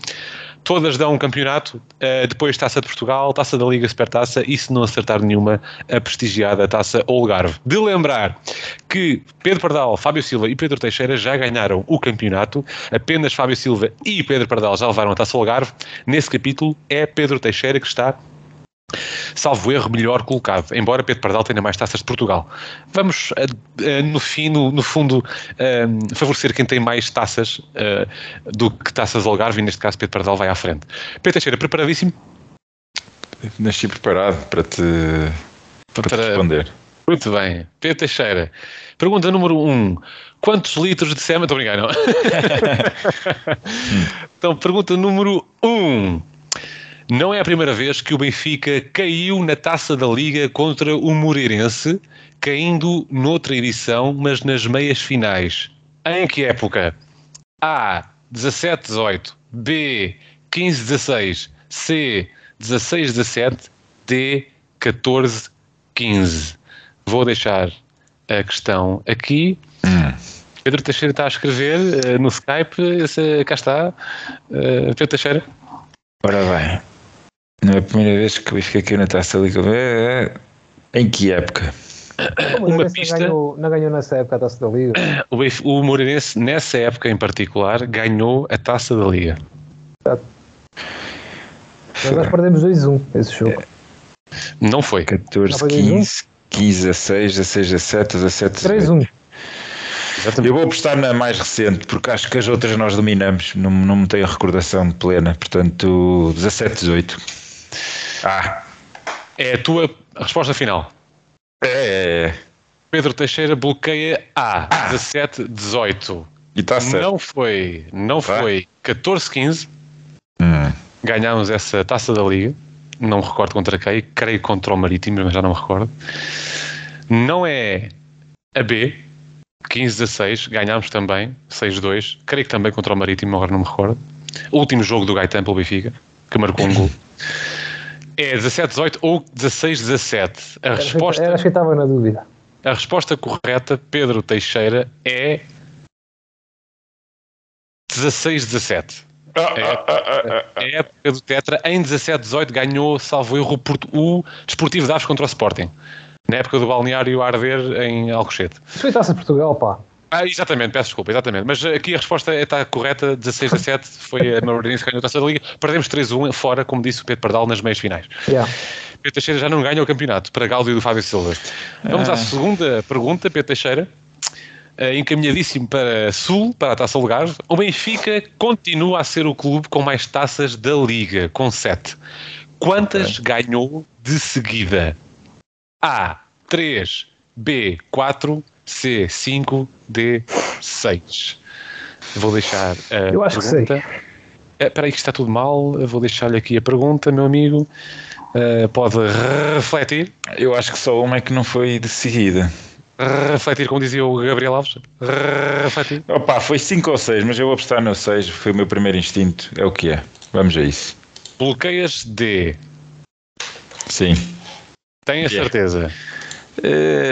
Todas dão um campeonato, uh, depois Taça de Portugal, Taça da Liga Supertaça e, se não acertar nenhuma, a prestigiada Taça Olgarve. De lembrar que Pedro Pardal, Fábio Silva e Pedro Teixeira já ganharam o campeonato, apenas Fábio Silva e Pedro Pardal já levaram a Taça Olgarve. Nesse capítulo é Pedro Teixeira que está salvo erro, melhor colocado, embora Pedro Pardal tenha mais taças de Portugal. Vamos, uh, uh, no fim, no, no fundo, uh, favorecer quem tem mais taças do que taças Algarve, e neste caso Pedro Pardal vai à frente. Pedro Teixeira, preparadíssimo? Nasci preparado para te, para, para te responder. Muito bem. Pedro Teixeira, pergunta número 1. Um, quantos litros de semente? Estou brincando, não? então, pergunta número 1. Um, não é a primeira vez que o Benfica caiu na taça da Liga contra o Moreirense, caindo noutra edição, mas nas meias finais. Em que época? A. 17-18. B. 15-16. C. 16-17. D. 14-15. Vou deixar a questão aqui. Hum. Pedro Teixeira está a escrever uh, no Skype. Esse, cá está. Uh, Pedro Teixeira. Ora bem. Não é a primeira vez que o Benfica caiu na Taça da Liga. É, é, em que época? Uma pista. Não ganhou, não ganhou nessa época a Taça da Liga. O, o Moreirense, nessa época em particular, ganhou a Taça da Liga. Exato. Mas nós perdemos 2-1 esse jogo. Não foi. 14, não foi 15, 15 a 6, a 6 a 7, a 7 a 3-1. Eu vou apostar na mais recente, porque acho que as outras nós dominamos, não, não me tenho a recordação plena, portanto 17, 18. Ah. É a tua resposta final. É. é, é. Pedro Teixeira bloqueia A, ah. 17, 18. E está certo. Não foi, não tá. foi 14, 15. Hum. Ganhámos essa taça da Liga. Não me recordo contra quem, creio contra o Marítimo, mas já não me recordo. Não é a B, 15, 16. Ganhámos também, 6-2. Creio que também contra o Marítimo, agora não me recordo. O último jogo do Gaetan pelo Benfica, que marcou um gol. É 17-18 ou 16-17. A resposta. Era, acho que estava na dúvida. A resposta correta, Pedro Teixeira, é 16-17. É a época do Tetra. Em 17-18 ganhou, salvo erro, o Desportivo de Aves contra o Sporting. Na época do balneário arder em Alcochete. Isso foi Taça Portugal, pá. Ah, exatamente, peço desculpa, exatamente. Mas aqui a resposta está correta: 16 a 7 foi a Marinense que ganhou a taça da Liga. Perdemos 3-1 fora, como disse o Pedro Pardal, nas meias finais. Yeah. Pedro Teixeira já não ganha o campeonato, para Gáudio do Fábio Silva. Vamos à Ah. segunda pergunta, Pedro Teixeira. Eh, encaminhadíssimo para Sul, para a taça Algarve. O Benfica continua a ser o clube com mais taças da Liga, com 7. Quantas ganhou de seguida? A. 3. B. 4. C. 5. D. 6. Vou deixar a Eu acho que pergunta. Eh, Espera aí que está tudo mal. Eu vou deixar-lhe aqui a pergunta, meu amigo. Eh, pode refletir. Eu acho que só uma é que não foi de seguida. Refletir, como dizia o Gabriel Alves. Refletir. Opa, foi 5 ou 6, mas eu vou apostar no 6, foi o meu primeiro instinto, é o que é. Vamos a isso. Bloqueias D. Sim. Tenho a Yeah. certeza. Eh,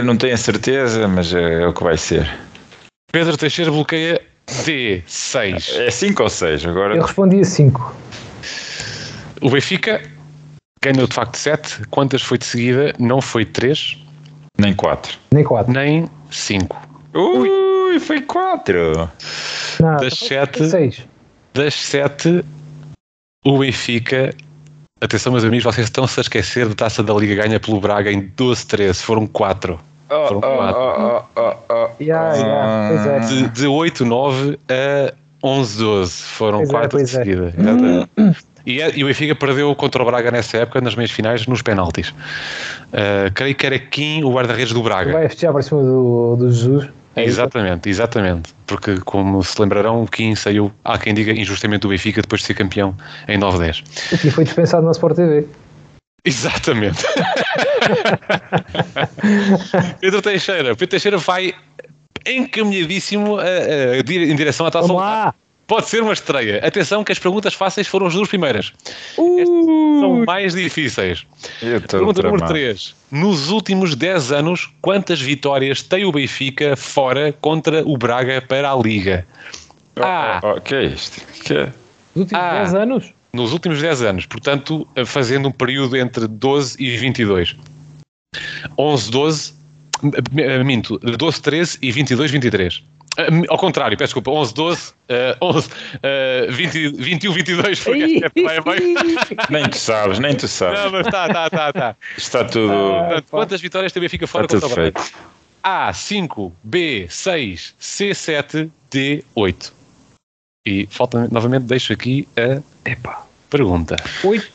não tenho a certeza, mas é, é o que vai ser. Pedro Teixeira bloqueia D. 6. É 5 ou 6 agora. Eu respondi a 5. O Benfica ganhou de facto 7. Quantas foi de seguida? Não foi 3, Nem 4. Nem 4. nem 5. Ui, foi 4. Não, Das sete- 6. Das 7, o Benfica. Atenção, meus amigos, vocês estão-se a esquecer da taça da Liga ganha pelo Braga em 12-13. Foram 4. Oh, Foram oh, quatro. oh, oh, oh, Yeah, yeah, pois é. De, de 8-9 a 11-12. Foram Pois é, 4 de pois é. seguida. Exatamente. E, é- e o Benfica perdeu contra o Braga nessa época, nas meias finais, nos penaltis. Uh, creio que era Kim, o guarda-redes do Braga. Vai festejar para cima do, do Jesus. É isso? Exatamente, exatamente. Porque, como se lembrarão, o Kim saiu, há quem diga, injustamente do Benfica depois de ser campeão em 9-10. O que foi dispensado na Sport TV. Exatamente. Pedro Teixeira. Pedro Teixeira vai encaminhadíssimo a- a- em direção à taça Vamos lá! Pode ser uma estreia. Atenção que as perguntas fáceis foram as duas primeiras. São mais difíceis. Pergunta número tramado. 3. Nos últimos 10 anos, quantas vitórias tem o Benfica fora contra o Braga para a Liga? Ah. Oh, oh, que é isto? Que é? Nos últimos Ah. 10 anos? Nos últimos 10 anos, portanto, fazendo um período entre 12 e 22. 11, 12, m- minto, 12, 13 e 22, 23. Ah, Ao contrário, peço desculpa, 11, 12, eh, 11, eh, 20, 21, 22, porque Ih, é meio a meio. Nem tu sabes, nem tu sabes. Não, mas está, está, está, está. Está tudo. Portanto, pá. quantas vitórias tem o Benfica fora está contra tudo o Braga? feito. A, 5, B, 6, C, 7, D, 8. E falta, novamente, deixo aqui a Epá. pergunta. 8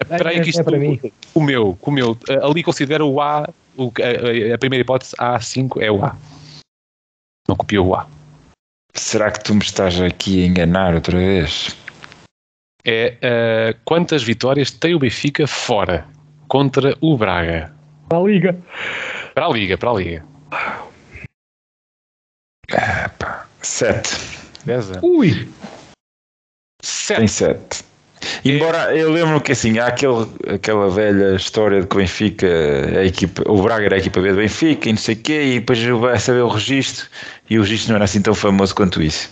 Espera aí que é, isto, para mim. o meu, o meu, eh, ali considero o A, o, a, a primeira hipótese, A5 é o A. Não copiou o A. Será que tu me estás aqui a enganar outra vez? É eh, quantas vitórias tem o Benfica fora contra o Braga? Para a Liga. Para a Liga, para a Liga. Sete. 10 anos. Ui! Tem 7. sete. Embora eu lembro que assim, há aquele, aquela velha história de que o Benfica, a equipa, o Braga era a equipa B do Benfica e não sei o quê, e depois vai saber o registro, e o registro não era assim tão famoso quanto isso.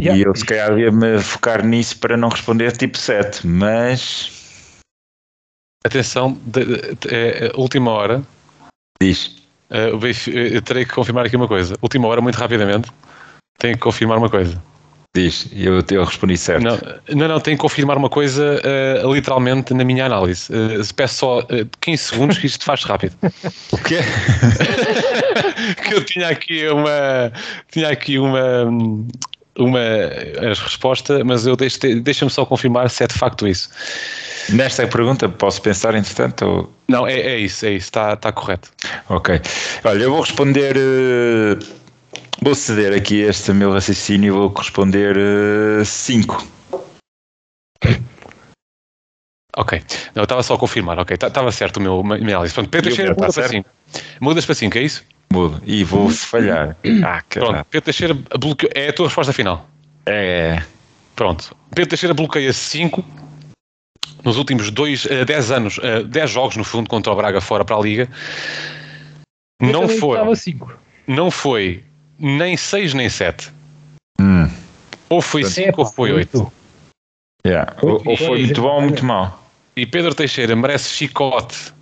Yeah. E eu se calhar devia-me focar nisso para não responder tipo 7, mas Atenção, de, de- de- é, última hora. diz. Benfica- eu terei que confirmar aqui uma coisa. Última hora, muito rapidamente. Tenho que confirmar uma coisa. Diz, eu, eu respondi certo. Não, não, não, tenho que confirmar uma coisa eh, literalmente na minha análise. Eh, peço só eh, 15 segundos que isto faz rápido. O quê? que eu tinha aqui uma. Tinha aqui uma. Uma a resposta, mas eu deixo, deixa-me só confirmar se é de facto isso. Nesta pergunta posso pensar entretanto? Ou... Não, é, é isso, é isso, está, está correto. Ok. Olha, eu vou responder. eh, vou ceder aqui este meu raciocínio e vou responder 5. Ok. Não, eu estava só a confirmar, ok. Estava certo o meu a minha análise. Pronto, Pedro o Teixeira meu, muda tá para 5. Mudas para 5, é isso? Mudo. E vou se falhar. Ah, Pronto, caralho. Pedro Teixeira bloqueou. É a tua resposta final. É. Pronto. Pedro Teixeira bloqueia 5 nos últimos 10 anos, 10 jogos no fundo contra o Braga fora para a Liga. Eu Não foi, Estava 5. não foi nem 6 nem 7. Hum. Ou foi 5 ou foi 8. Yeah. Ou, ou foi muito bom ou muito mau. E Pedro Teixeira merece chicote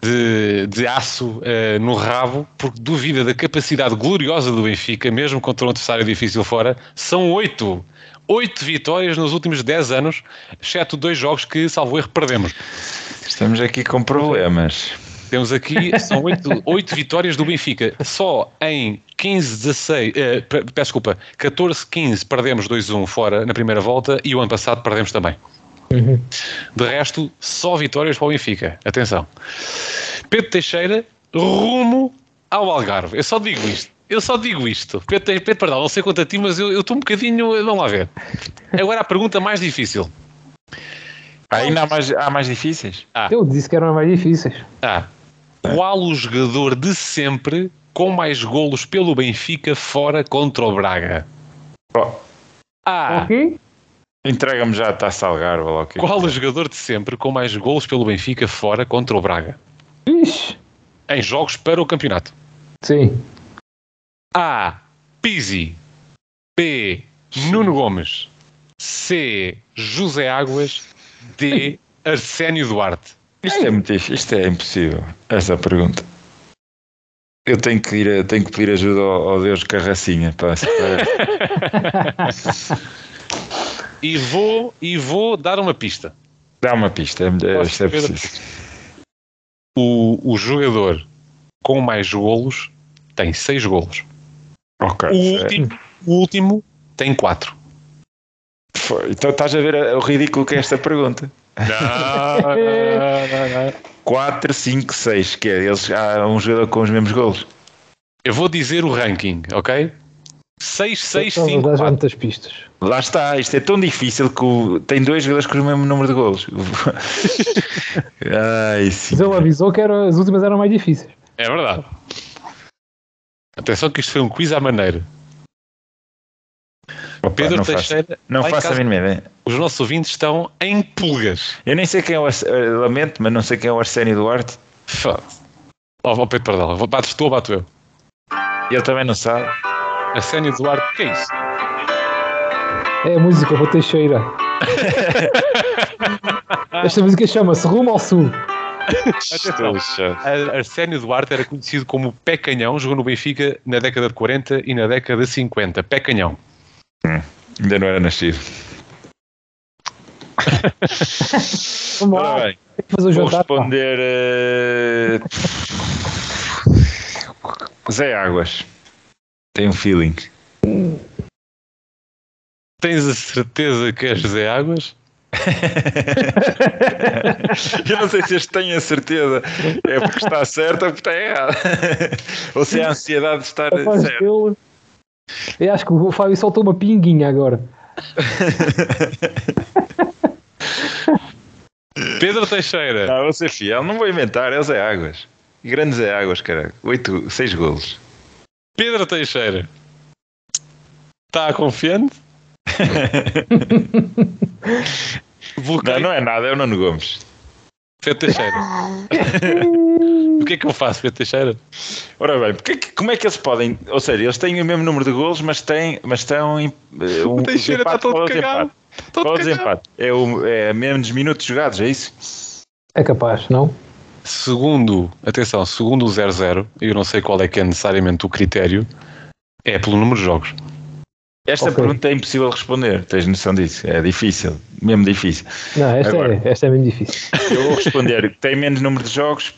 de, de aço uh, no rabo, porque duvida da capacidade gloriosa do Benfica, mesmo contra um adversário difícil fora. São oito. Oito vitórias nos últimos dez anos, exceto dois jogos que, salvo erro, perdemos. Estamos aqui com problemas. Temos aqui, são oito, oito vitórias do Benfica. Só em 15, 16, eh, peço desculpa, 14, 15 perdemos 2-1 fora na primeira volta e o ano passado perdemos também. Uhum. De resto, só vitórias para o Benfica. Atenção. Pedro Teixeira, rumo ao Algarve. Eu só digo isto. Eu só digo isto. Pedro, Pedro perdão, não sei quanto a ti, mas eu estou um bocadinho. Vamos lá ver. Agora a pergunta mais difícil. Ainda há mais, há mais difíceis? Ah. Eu disse que eram mais difíceis. Ah. Qual o jogador de sempre com mais golos pelo Benfica fora contra o Braga? Oh. Ah. Okay. Entrega-me já a taça Algarve. Lá, okay. Qual o jogador de sempre com mais golos pelo Benfica fora contra o Braga? Ixi. Em jogos para o campeonato. Sim. A. Pizzi. B. Nuno Gomes. C. José Águas. D. Arsénio Duarte. Isto é muito isto é impossível, essa pergunta. Eu tenho que, ir, tenho que pedir ajuda ao, ao Deus Carracinha para, e vou e vou dar uma pista. Dá uma pista, é, isto é preciso. O, o jogador com mais golos tem seis golos. Ok. O último, o último tem quatro. Então estás a ver o ridículo que é esta pergunta. Não, não, não, 4, 5, 6, que é, eles, há um jogador com os mesmos golos. Eu vou dizer o ranking, ok? 6, 6, 5, 4. muitas pistas. Lá está, isto é tão difícil que o, tem dois jogadores com o mesmo número de golos. Ai, sim. Mas ele avisou que era, as últimas eram mais difíceis. É verdade. Atenção que isto foi um quiz à maneira. Opa, Pedro não Teixeira. Faço, não faço a mínima ideia. Os nossos ouvintes estão em pulgas. Eu nem sei quem é o eh, Lamento, mas não sei quem é o Arsénio Duarte. Ó oh, Pedro Pardal, bates tu ou bato eu? Ele também não sabe. Arsénio Duarte, o que é isso? É a música para Teixeira. Esta música chama-se Rumo ao Sul. Atenção, Arsénio Duarte era conhecido como Pé Canhão, jogou no Benfica na década de 40 e na década de 50. Pé Canhão. Hum, ainda não era nascido. Vamos lá. Bem, Vou jantar, responder. Uh... Zé Águas. Tem um feeling. Tens a certeza que és Zé Águas? eu não sei se este tem a certeza é porque está certo ou porque está errado ou se é a ansiedade de estar certo. Eu acho que o Fábio soltou uma pinguinha agora. Pedro Teixeira. Ah, vou ser fiel, não vou inventar, é o Zé Águas. Grande Zé Águas, cara. Oito, seis golos. Pedro Teixeira. Está confiante? não, não é nada, é o Nuno Gomes. Pedro Teixeira. o que é que eu faço, Pedro Teixeira? Ora bem, porque, como é que eles podem. Ou seja, eles têm o mesmo número de golos, mas, têm, mas estão. Em, eh, um, o Teixeira está todo cagado. Qual o desempate? É, o, é menos minutos jogados, é isso? É capaz, não? Segundo, atenção, segundo o 00, eu não sei qual é que é necessariamente o critério, é pelo número de jogos. Esta okay. pergunta é impossível de responder, tens noção disso? É difícil, mesmo difícil. Não, esta, Agora, é, esta é mesmo difícil. Eu vou responder, tem menos número de jogos?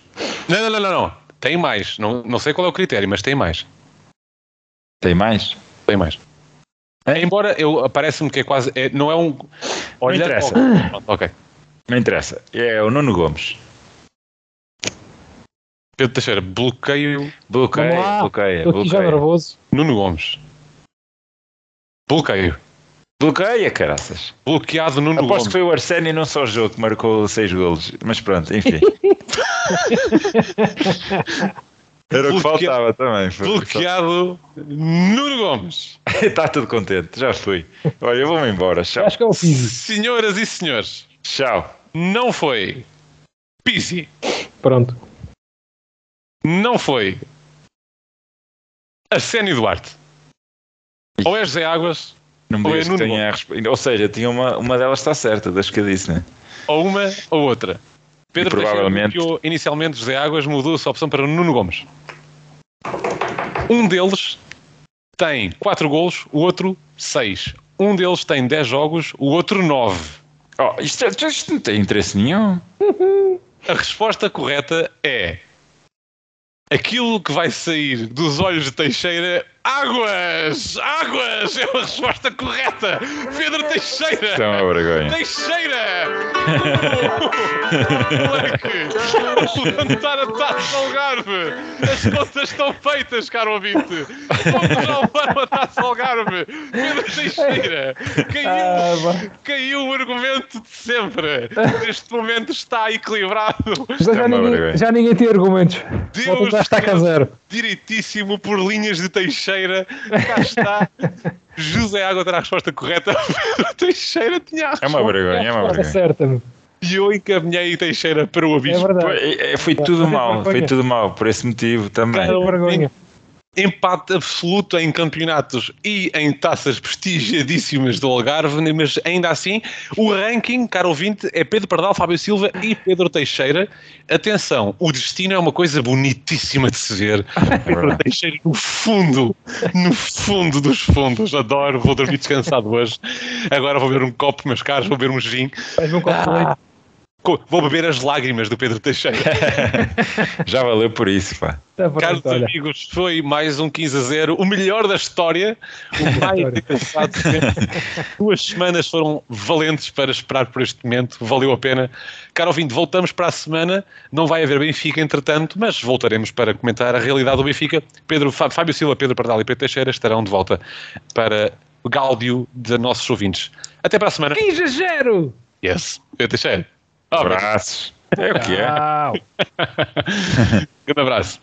Não, não, não, não, não. tem mais. Não, não sei qual é o critério, mas tem mais. Tem mais? Tem mais. É? Embora eu parece-me que é quase. É, não é um. Olha, não interessa. Oh, ok. Não interessa. É o Nuno Gomes. Pedro Teixeira, bloqueio. Bloqueio, bloqueio. Estou aqui já nervoso. Nuno Gomes. Bloqueio. Bloqueia, caraças. Bloqueado Nuno Aposto Gomes. que foi o Arsénio não só o jogo que marcou seis golos. Mas pronto, enfim. Era o que faltava também. Foi bloqueado Nuno Gomes. Está tudo contente, já fui. Olha, eu vou-me embora. Tchau. Acho que é o Pizzi. Senhoras e senhores. Tchau. Não foi Pizzi. Pronto. Não foi Arsénio Duarte. Ou é José Águas Não me Ou é digas que Nuno tenha a Ou seja, tinha uma, uma delas está certa, das que eu disse, né? Ou uma ou outra. Pedro E provavelmente- Teixeira inicialmente José Águas, mudou a sua opção para Nuno Gomes. Um deles tem 4 golos, o outro 6. Um deles tem 10 jogos, o outro 9. Oh, isto, isto não tem interesse nenhum. A resposta correta é aquilo que vai sair dos olhos de Teixeira. Águas! Águas! É a resposta correta! Pedro Teixeira! Isto é uma vergonha. Teixeira! Uh, Moleque! O levantar a taça ao Algarve! As contas estão feitas, caro ouvinte! Vamos já levar a taça ao Algarve! Pedro Teixeira! Caiu, Ah, caiu o argumento de sempre! Neste momento está equilibrado! Já, é uma ninguém, já ninguém tem argumentos. Deus estar a zero. Direitíssimo por linhas de Teixeira. Cá está. José Água terá a resposta correta. Pedro Teixeira tinha a É uma resposta. vergonha, é uma vergonha. certa, meu. E eu encaminhei Teixeira para o É abismo. Foi, verdade. é- foi tudo Mas é mal, foi tudo mal, por esse motivo também. É uma vergonha. Empate absoluto em campeonatos e em taças prestigiadíssimas do Algarve, mas ainda assim, o ranking, caro ouvinte, é Pedro Pardal, Fábio Silva e Pedro Teixeira. Atenção, o destino é uma coisa bonitíssima de se ver. Pedro verdade. Teixeira no fundo, no fundo dos fundos. Adoro, vou dormir descansado hoje. Agora vou beber um copo, meus caros, vou beber um gin. Faz-me um copo de leite. Co- Vou beber as lágrimas do Pedro Teixeira. Já valeu por isso, pá. Está Caros olha. amigos, foi mais um 15 a 0, o melhor da história, o mais engraçado. Duas semanas foram valentes para esperar por este momento, valeu a pena. Caro ouvinte, voltamos para a semana, não vai haver Benfica entretanto, mas voltaremos para comentar a realidade do Benfica. Pedro, Fá- Fábio Silva, Pedro Pardal e Pedro Teixeira estarão de volta para o gáudio de nossos ouvintes. Até para a semana. 15 a 0! Yes, Pedro Teixeira. Abraço. É o que é. Tchau. Grande abraço.